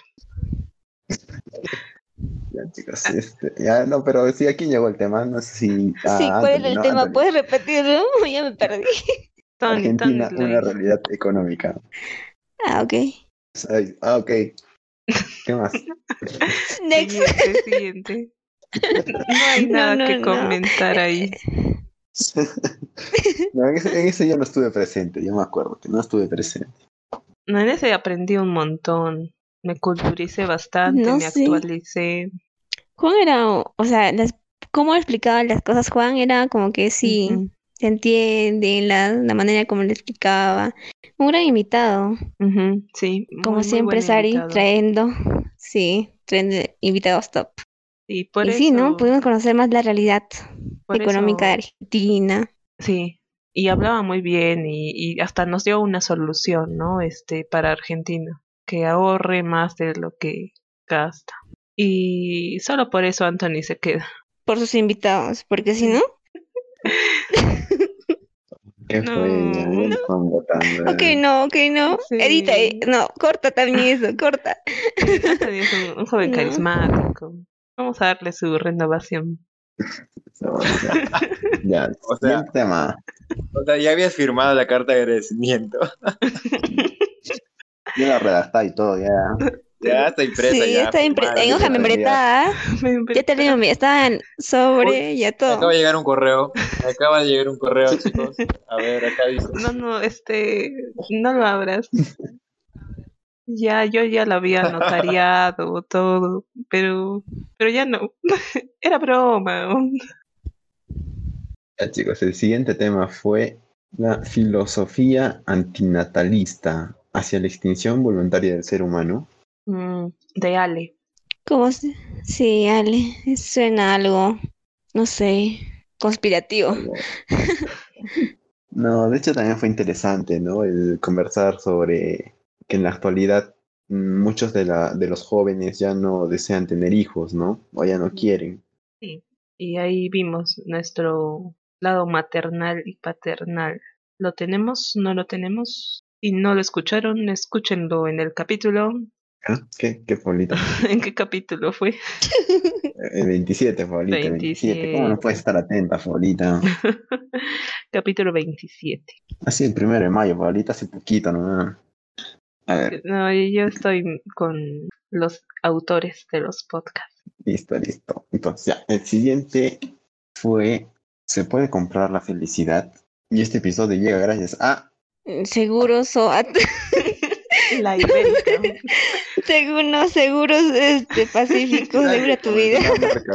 B: Ya, chicos, este, ya, no, pero sí, aquí llegó el tema, no sé si... ah,
E: Sí, ¿cuál era el
B: ¿no?
E: tema?
B: Anthony.
E: ¿Puedes repetirlo? Ya me perdí.
C: Tony,
B: Argentina,
C: Tony,
B: una realidad económica.
E: Ah, ok.
B: Ay, ah, ok. ¿Qué más?
E: Next.
C: Siguiente, siguiente. No hay nada
E: no,
C: que
E: no.
C: comentar ahí.
B: No, en, ese, en ese yo no estuve presente, yo me acuerdo que no estuve presente.
C: No, en ese aprendí un montón. Me culturicé bastante,
E: No
C: me
E: sé.
C: actualicé.
E: Juan era, o sea, las, cómo explicaba las cosas Juan era como que sí, se entiende la, la manera como le explicaba. Un gran invitado,
C: sí, muy,
E: como
C: muy
E: siempre Sari,
C: invitado.
E: trayendo, sí, trayendo invitados top.
C: Y por
E: y
C: eso,
E: sí, ¿no? Pudimos conocer más la realidad económica de Argentina.
C: Sí, y hablaba muy bien y, y hasta nos dio una solución, ¿no? Este, para Argentina, que ahorre más de lo que gasta. Y solo por eso Anthony se queda.
E: por sus invitados, porque si no,
B: ¿Qué
C: No,
B: botando.
E: ok, no, ok, no,
C: Sí.
E: edita, eh, no, corta también eso, corta.
C: Anthony es un, un joven
E: No.
C: carismático. Vamos a darle su renovación.
B: Ya,
F: O sea-
B: siguiente tema.
F: O sea, ya habías firmado la carta de agradecimiento.
B: Yo la redacté y todo, ya.
F: Ya está impresa.
E: Sí,
F: ya,
E: está impre-
F: firmada,
E: en
F: ya
E: hoja
F: está.
E: membretada, ya te digo, está en sobre, ya
F: Me acaba
E: todo.
F: de llegar un correo. Acaba de llegar un correo, chicos. A ver, acá dice.
C: No, no, este, no lo abras. Ya, yo ya lo había notariado todo, pero, pero ya no. Era broma.
B: Ya, chicos, el siguiente tema fue la filosofía antinatalista hacia la extinción voluntaria del ser humano.
C: Mm, de Ale.
E: ¿Cómo se? Sí, Ale, suena algo, no sé, conspirativo.
B: No, de hecho también fue interesante, ¿no? El conversar sobre que en la actualidad mm, muchos de, la, de los jóvenes ya no desean tener hijos, ¿no? O ya no quieren.
C: Y ahí vimos nuestro lado maternal y paternal. ¿Lo tenemos? ¿No lo tenemos? Si no lo escucharon, escúchenlo en el capítulo.
B: ¿Ah? ¿Qué? ¿Qué, Paulita?
C: ¿En qué capítulo fue?
B: El 27, Paulita, el 27. ¿Cómo no puedes estar atenta, Paulita?
C: capítulo 27.
B: Así el primero de mayo, Paulita, hace poquito, ¿no? A ver,
C: No, yo estoy con los autores de los podcasts.
B: listo, listo. Entonces, ya, el siguiente fue, ¿se puede comprar la felicidad? Y este episodio llega gracias a
E: Seguro SOAT.
C: La ibérica.
E: Seguro, seguros este, Pacífico, segura tu vida.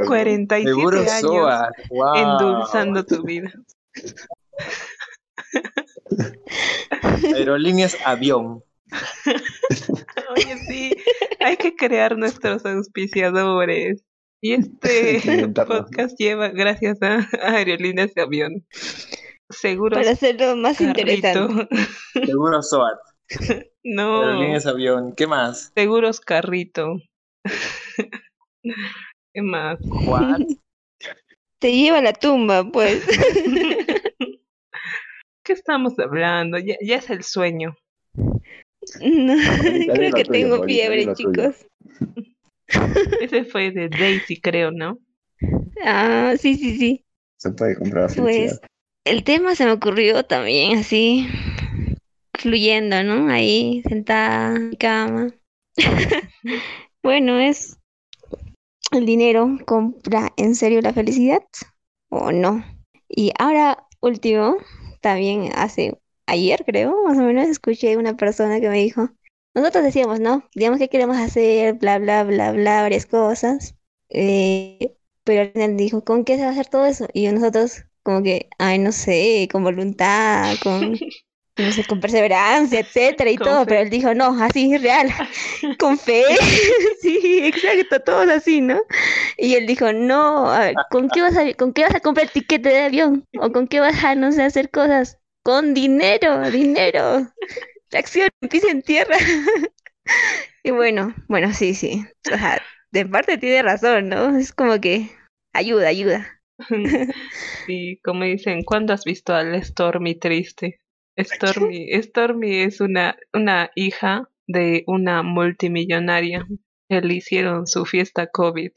C: 47
F: Seguro
C: años
F: SOA. Wow.
C: endulzando tu vida.
F: Aerolíneas avión.
C: Oye, sí, hay que crear nuestros auspiciadores. Y este podcast lleva gracias a, Aerolíneas de Avión. Seguros
E: Para hacerlo más
C: Carrito.
E: interesante.
F: Seguro SOAT.
C: No,
F: Aerolíneas avión. ¿Qué más?
C: seguros Carrito. ¿Qué más?
F: What?
E: Te lleva a la tumba, pues.
C: ¿Qué estamos hablando? Ya, ya es el sueño.
E: No, creo que
B: tuyo,
E: tengo fiebre, chicos.
C: Ese fue de Daisy, creo, ¿no?
E: Ah, sí, sí, sí.
B: Se puede comprar
E: Pues el tema se me ocurrió también así, fluyendo, ¿no? Ahí, sentada en mi cama. Bueno, es el dinero compra en serio la felicidad o no. Y ahora último, también hace ayer creo, más o menos escuché una persona que me dijo, nosotros decíamos, ¿no? Digamos que queremos hacer, bla, bla, bla, bla, varias cosas. eh, pero al final dijo, ¿con qué se va a hacer todo eso? Y nosotros como que, ay, no sé, con voluntad, con, no sé, con perseverancia, etcétera y
C: Con
E: todo,
C: fe.
E: pero él dijo, no, así es real, con fe, sí, exacto, todos así, ¿no? Y él dijo, no, a ver, ¿con qué vas a, con qué vas a comprar el tiquete de avión? ¿O con qué vas a, no sé, hacer cosas? Con dinero, dinero, tracción, piso en tierra. Y bueno, bueno, sí, sí, o sea, de parte tiene razón, ¿no? Es como que ayuda, ayuda.
C: Y como dicen, ¿cuándo has visto al Stormy triste? Stormy, Stormy es una, una hija de una multimillonaria. que Le hicieron su fiesta COVID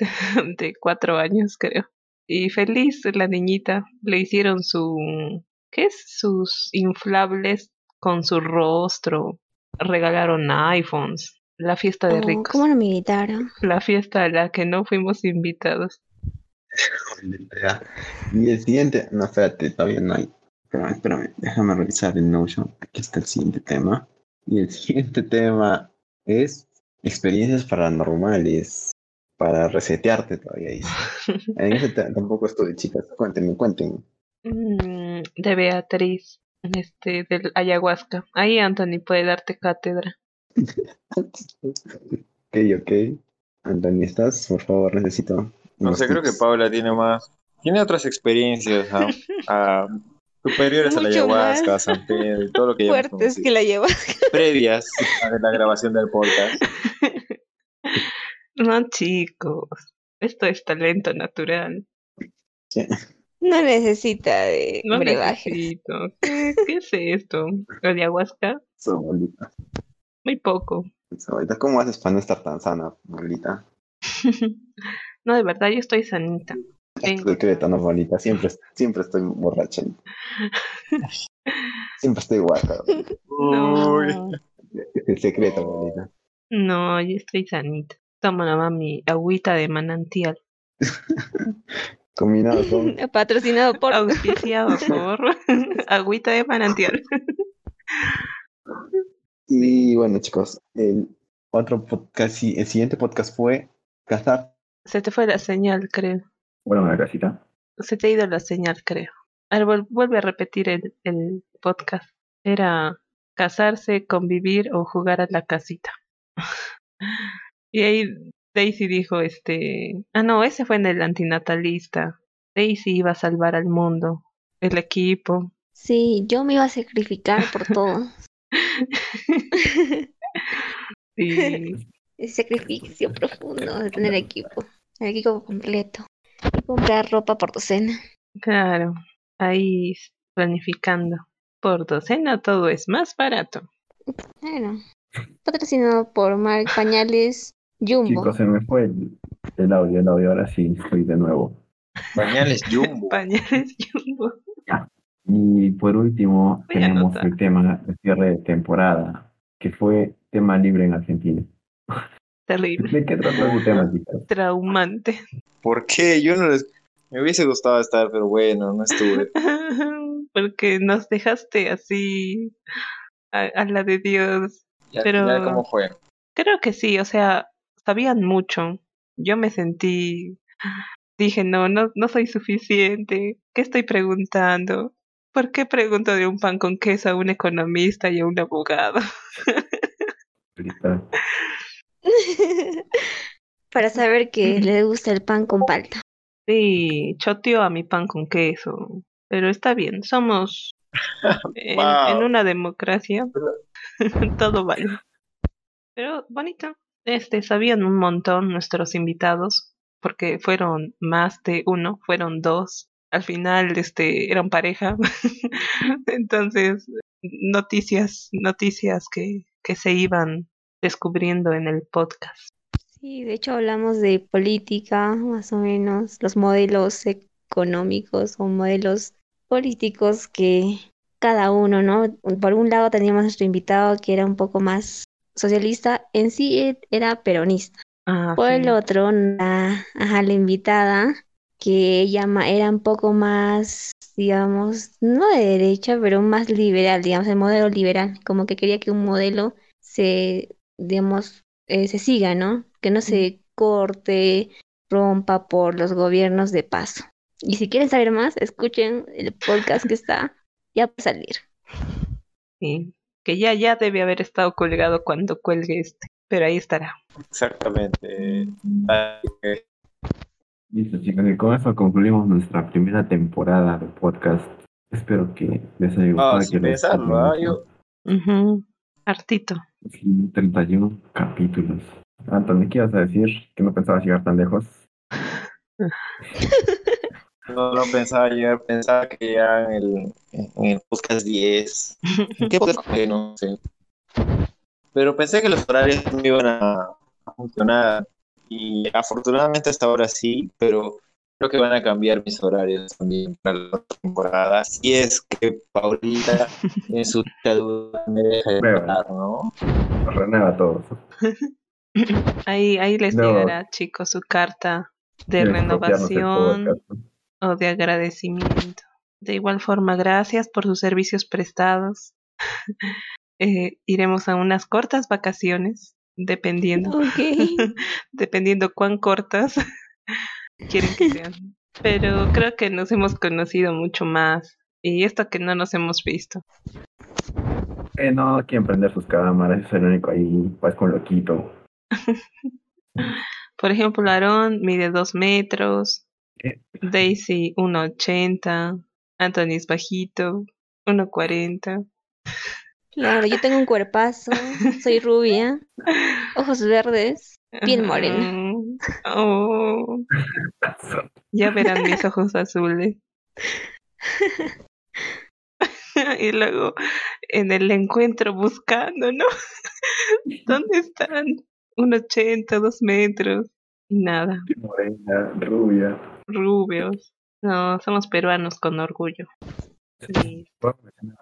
C: de cuatro años, creo. Y feliz la niñita. Le hicieron su, ¿qué es? Sus inflables con su rostro. Regalaron iPhones. La fiesta de
E: Oh,
C: ricos.
E: ¿cómo no me invitaron?
C: La fiesta a la que no fuimos invitados.
B: Y el siguiente, no, espérate, todavía no hay. Espérame, espérame, déjame revisar el Notion. Aquí está el siguiente tema. Y el siguiente tema es experiencias paranormales para resetearte todavía. En ese tampoco estoy, chicas. Cuéntenme, cuéntenme.
C: Mm, de Beatriz, este, del ayahuasca. Ahí Anthony puede darte cátedra.
B: Ok, ok. Antonio, ¿estás? Por favor, necesito.
F: No sé, creo que. Paula tiene más. Tiene otras experiencias ah, superiores a la
E: Mucho
F: ayahuasca,
E: más.
F: San Pedro y todo lo que hemos
E: Fuertes que la lleva.
F: Previas a la grabación del podcast.
C: No, chicos, esto es talento natural.
E: No necesita de
C: No
E: brebajes.
C: necesito. ¿Qué, qué es esto? ¿Ayahuasca?
B: Eso, bolita.
C: Muy poco.
B: ¿Cómo haces para no estar tan sana, bolita?
C: no, de verdad, yo estoy sanita.
B: Es tu secreto, no, bolita. Siempre, siempre estoy borracha. Siempre estoy guapa. bolita.
C: No,
B: Es el secreto, bolita.
C: no, yo estoy sanita. Toma nomás mi agüita de manantial.
B: Combinado con
E: Patrocinado por.
C: Auspiciado por agüita de manantial.
B: Y bueno, chicos, el otro podcast, el siguiente podcast fue Cazar.
C: Se te fue la señal, creo.
G: Bueno, una casita.
C: Se te ha ido la señal, creo. A ver, vuel- vuelve a repetir el, el podcast. Era casarse, convivir o jugar a la casita. y ahí Daisy dijo, este... Ah, no, ese fue en el antinatalista. Daisy iba a salvar al mundo, el equipo.
E: Sí, yo me iba a sacrificar por todo.
C: Y
E: Ese sacrificio profundo de tener equipo. El equipo completo. Y comprar ropa por docena.
C: claro, ahí planificando. Por docena todo es más barato.
E: Bueno. Patrocinado por Marc Pañales Jumbo.
G: Chicos, se me fue el, el audio, el audio. Ahora sí, estoy de nuevo.
F: Pañales Jumbo.
C: Pañales Jumbo.
G: Y por último,
C: Voy
G: tenemos el tema de cierre de temporada, que fue tema libre en Argentina.
C: Terrible.
G: ¿De qué trata ese tema, chicos?
C: Traumante.
F: ¿Por qué? Yo no les... Me hubiese gustado estar, pero bueno, no estuve.
C: Porque nos dejaste así a, a la de Dios.
F: Y al
C: Pero-
F: final, ¿cómo fue?
C: Creo que sí, o sea, sabían mucho. Yo me sentí, dije, no, no, no soy suficiente. ¿Qué estoy preguntando? ¿Por qué pregunto de un pan con queso a un economista y a un abogado?
E: Para saber que le gusta el pan con palta.
C: Sí, choteo a mi pan con queso. Pero está bien, somos en,
F: Wow.
C: en una democracia. Todo vale. Pero bonito. Este, sabían un montón nuestros invitados, porque fueron más de uno, fueron dos. Al final, este, eran pareja. Entonces, noticias, noticias que, que se iban descubriendo en el podcast.
E: Sí, de hecho hablamos de política, más o menos, los modelos económicos o modelos políticos que cada uno, ¿no? Por un lado teníamos nuestro invitado que era un poco más socialista, en sí era peronista.
C: Ah,
E: Por el otro, la, ajá, la invitada, que ella era un poco más, digamos, no de derecha, pero más liberal, digamos, el modelo liberal, como que quería que un modelo se, digamos, eh, se siga, ¿no? Que no se corte, rompa por los gobiernos de paso. Y si quieren saber más, escuchen el podcast que está ya por salir.
C: Sí, que ya, ya debe haber estado colgado cuando cuelgue este, pero ahí estará.
F: Exactamente.
G: Listo, chicos, y con eso concluimos nuestra primera temporada de podcast. Espero que les haya gustado.
F: Ah,
G: que
F: pensarlo, yo-
C: Ujú, Hartito.
G: Sí, 31 capítulos. Anthony, ¿qué ibas a decir? Que no pensabas llegar tan lejos.
F: No lo pensaba llegar, pensaba que ya en el, en el podcast 10. ¿En qué podcast? No sé. Pero pensé que los horarios no iban a, a funcionar. Y afortunadamente hasta ahora sí, pero creo que van a cambiar mis horarios también para la otra temporada. Si es que Paulita en su duda me deja de hablar, ¿no?
G: Renueva a todos.
C: Ahí, ahí les
G: No.
C: llegará, chicos, su carta de renovación. O de agradecimiento. De igual forma, gracias por sus servicios prestados. Eh, iremos a unas cortas vacaciones, dependiendo, dependiendo cuán cortas quieren que sean. Pero creo que nos hemos conocido mucho más. Y esto que no nos hemos visto.
G: Eh, no quieren prender sus cámaras, soy el único ahí, pues con loquito.
C: Por ejemplo, Aarón mide dos metros. Daisy 1,80, Anthony es bajito, 1,40.
E: Claro, yo tengo un cuerpazo, soy rubia, ojos verdes, piel morena.
C: Oh, ya verán mis ojos azules. y luego en el encuentro buscando, ¿no? ¿Dónde están? 1,80, 2 metros. Y nada,
G: Morena, rubia.
C: Rubios. No, somos peruanos con orgullo. Sí.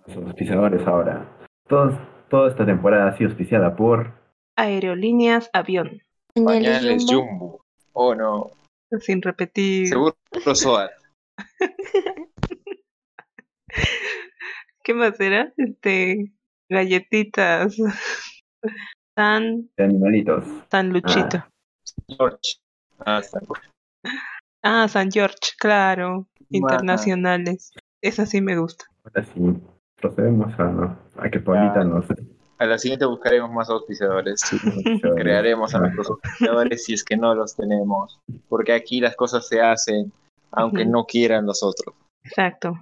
G: Los auspiciadores ahora. Todos, toda esta temporada ha sido auspiciada por
C: Aerolíneas Avión.
E: Pañales Jumbo.
F: Oh, no.
C: Sin repetir.
F: Seguro Soar.
C: ¿Qué más era? Este, galletitas. Tan,
G: de animalitos.
C: tan luchito.
F: George. Ah, está.
C: Ah, San George, claro. Internacionales. Esa sí me gusta.
G: Ahora sí, procedemos a, a que Paulita
F: Ah.
G: nos
F: A la siguiente buscaremos más auspiciadores. Crearemos a nuestros auspiciadores si es que no los tenemos. Porque aquí las cosas se hacen aunque no quieran los otros.
C: Exacto.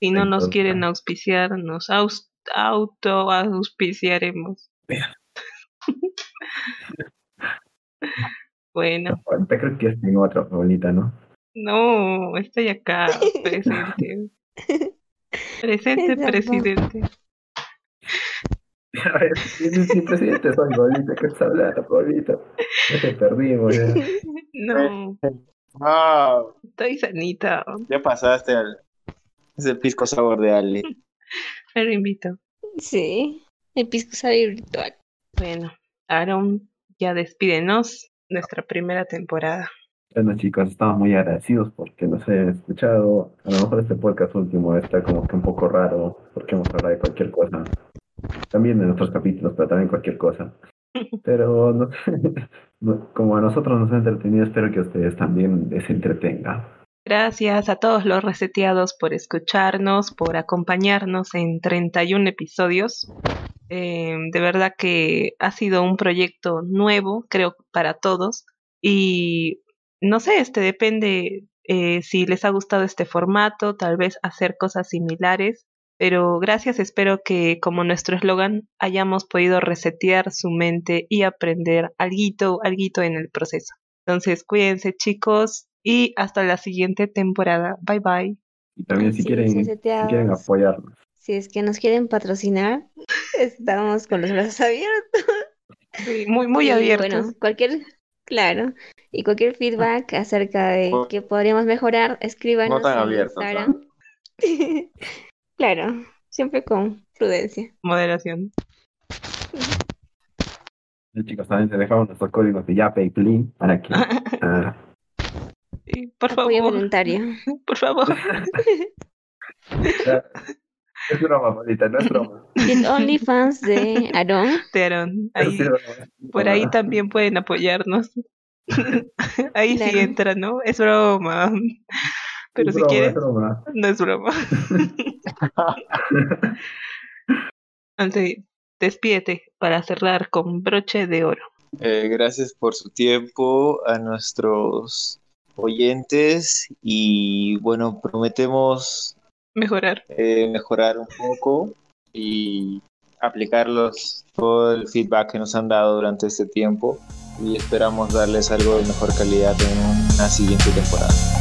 C: Si no nos quieren auspiciar, nos aus- auto-auspiciaremos. bueno,
G: Ahorita creo que ya tengo otra Paulita, ¿no?
C: no, estoy acá, presente. Presente, presidente.
G: A ver, sí, presidente, soy Paulita, ¿qué estás hablando, Paulita? Ya te perdimos, ya.
C: No,
F: Ah,
C: estoy sanita.
F: ya pasaste al. Es el pisco sabor de Ali.
C: Pero invito.
E: Sí, el pisco sabe virtual.
C: Bueno, Aaron, ya despídenos nuestra primera temporada.
B: Bueno chicos, estamos muy agradecidos porque nos hayan escuchado. A lo mejor este podcast último está como que un poco raro porque hemos hablado de cualquier cosa. También en otros capítulos, pero también cualquier cosa. Pero no- no- como a nosotros nos ha entretenido, espero que a ustedes también les entretenga.
C: Gracias a todos los reseteados por escucharnos, por acompañarnos en 31 episodios. Eh, de verdad que ha sido un proyecto nuevo, creo, para todos. Y no sé, este depende eh, si les ha gustado este formato, tal vez hacer cosas similares. Pero gracias, espero que como nuestro eslogan hayamos podido resetear su mente y aprender alguito, alguito en el proceso. Entonces, cuídense chicos y hasta la siguiente temporada. Bye bye.
B: Y también si
E: Sí,
B: quieren, si quieren apoyarnos.
E: Si es que nos quieren patrocinar, estamos con los brazos abiertos.
C: Sí, muy, muy
E: Y,
C: abiertos.
E: Bueno, cualquier, claro, y cualquier feedback acerca de qué podríamos mejorar, escríbanos
F: no tan abiertos, ¿no?
E: Claro, siempre con prudencia.
C: Moderación.
B: Y, chicos, también te dejamos nuestros códigos de Yape y Plin para que ah,
C: Sí, por
E: Apoyo
C: favor,
E: voluntario.
C: por favor.
B: Es broma, maldita, no es broma.
E: Y el OnlyFans de Aarón.
C: Te Aaron, ahí, por ahí también pueden apoyarnos. ahí sí entra, ¿no? Es broma. Pero
B: Es
C: si
B: broma,
C: quieres,
B: es broma.
C: no es broma. Antes, despídete para cerrar con broche de oro.
F: Eh, gracias por su tiempo a nuestros oyentes y bueno, prometemos
C: Mejorar.
F: eh, mejorar un poco y aplicarlos todo el feedback que nos han dado durante este tiempo y esperamos darles algo de mejor calidad en una siguiente temporada.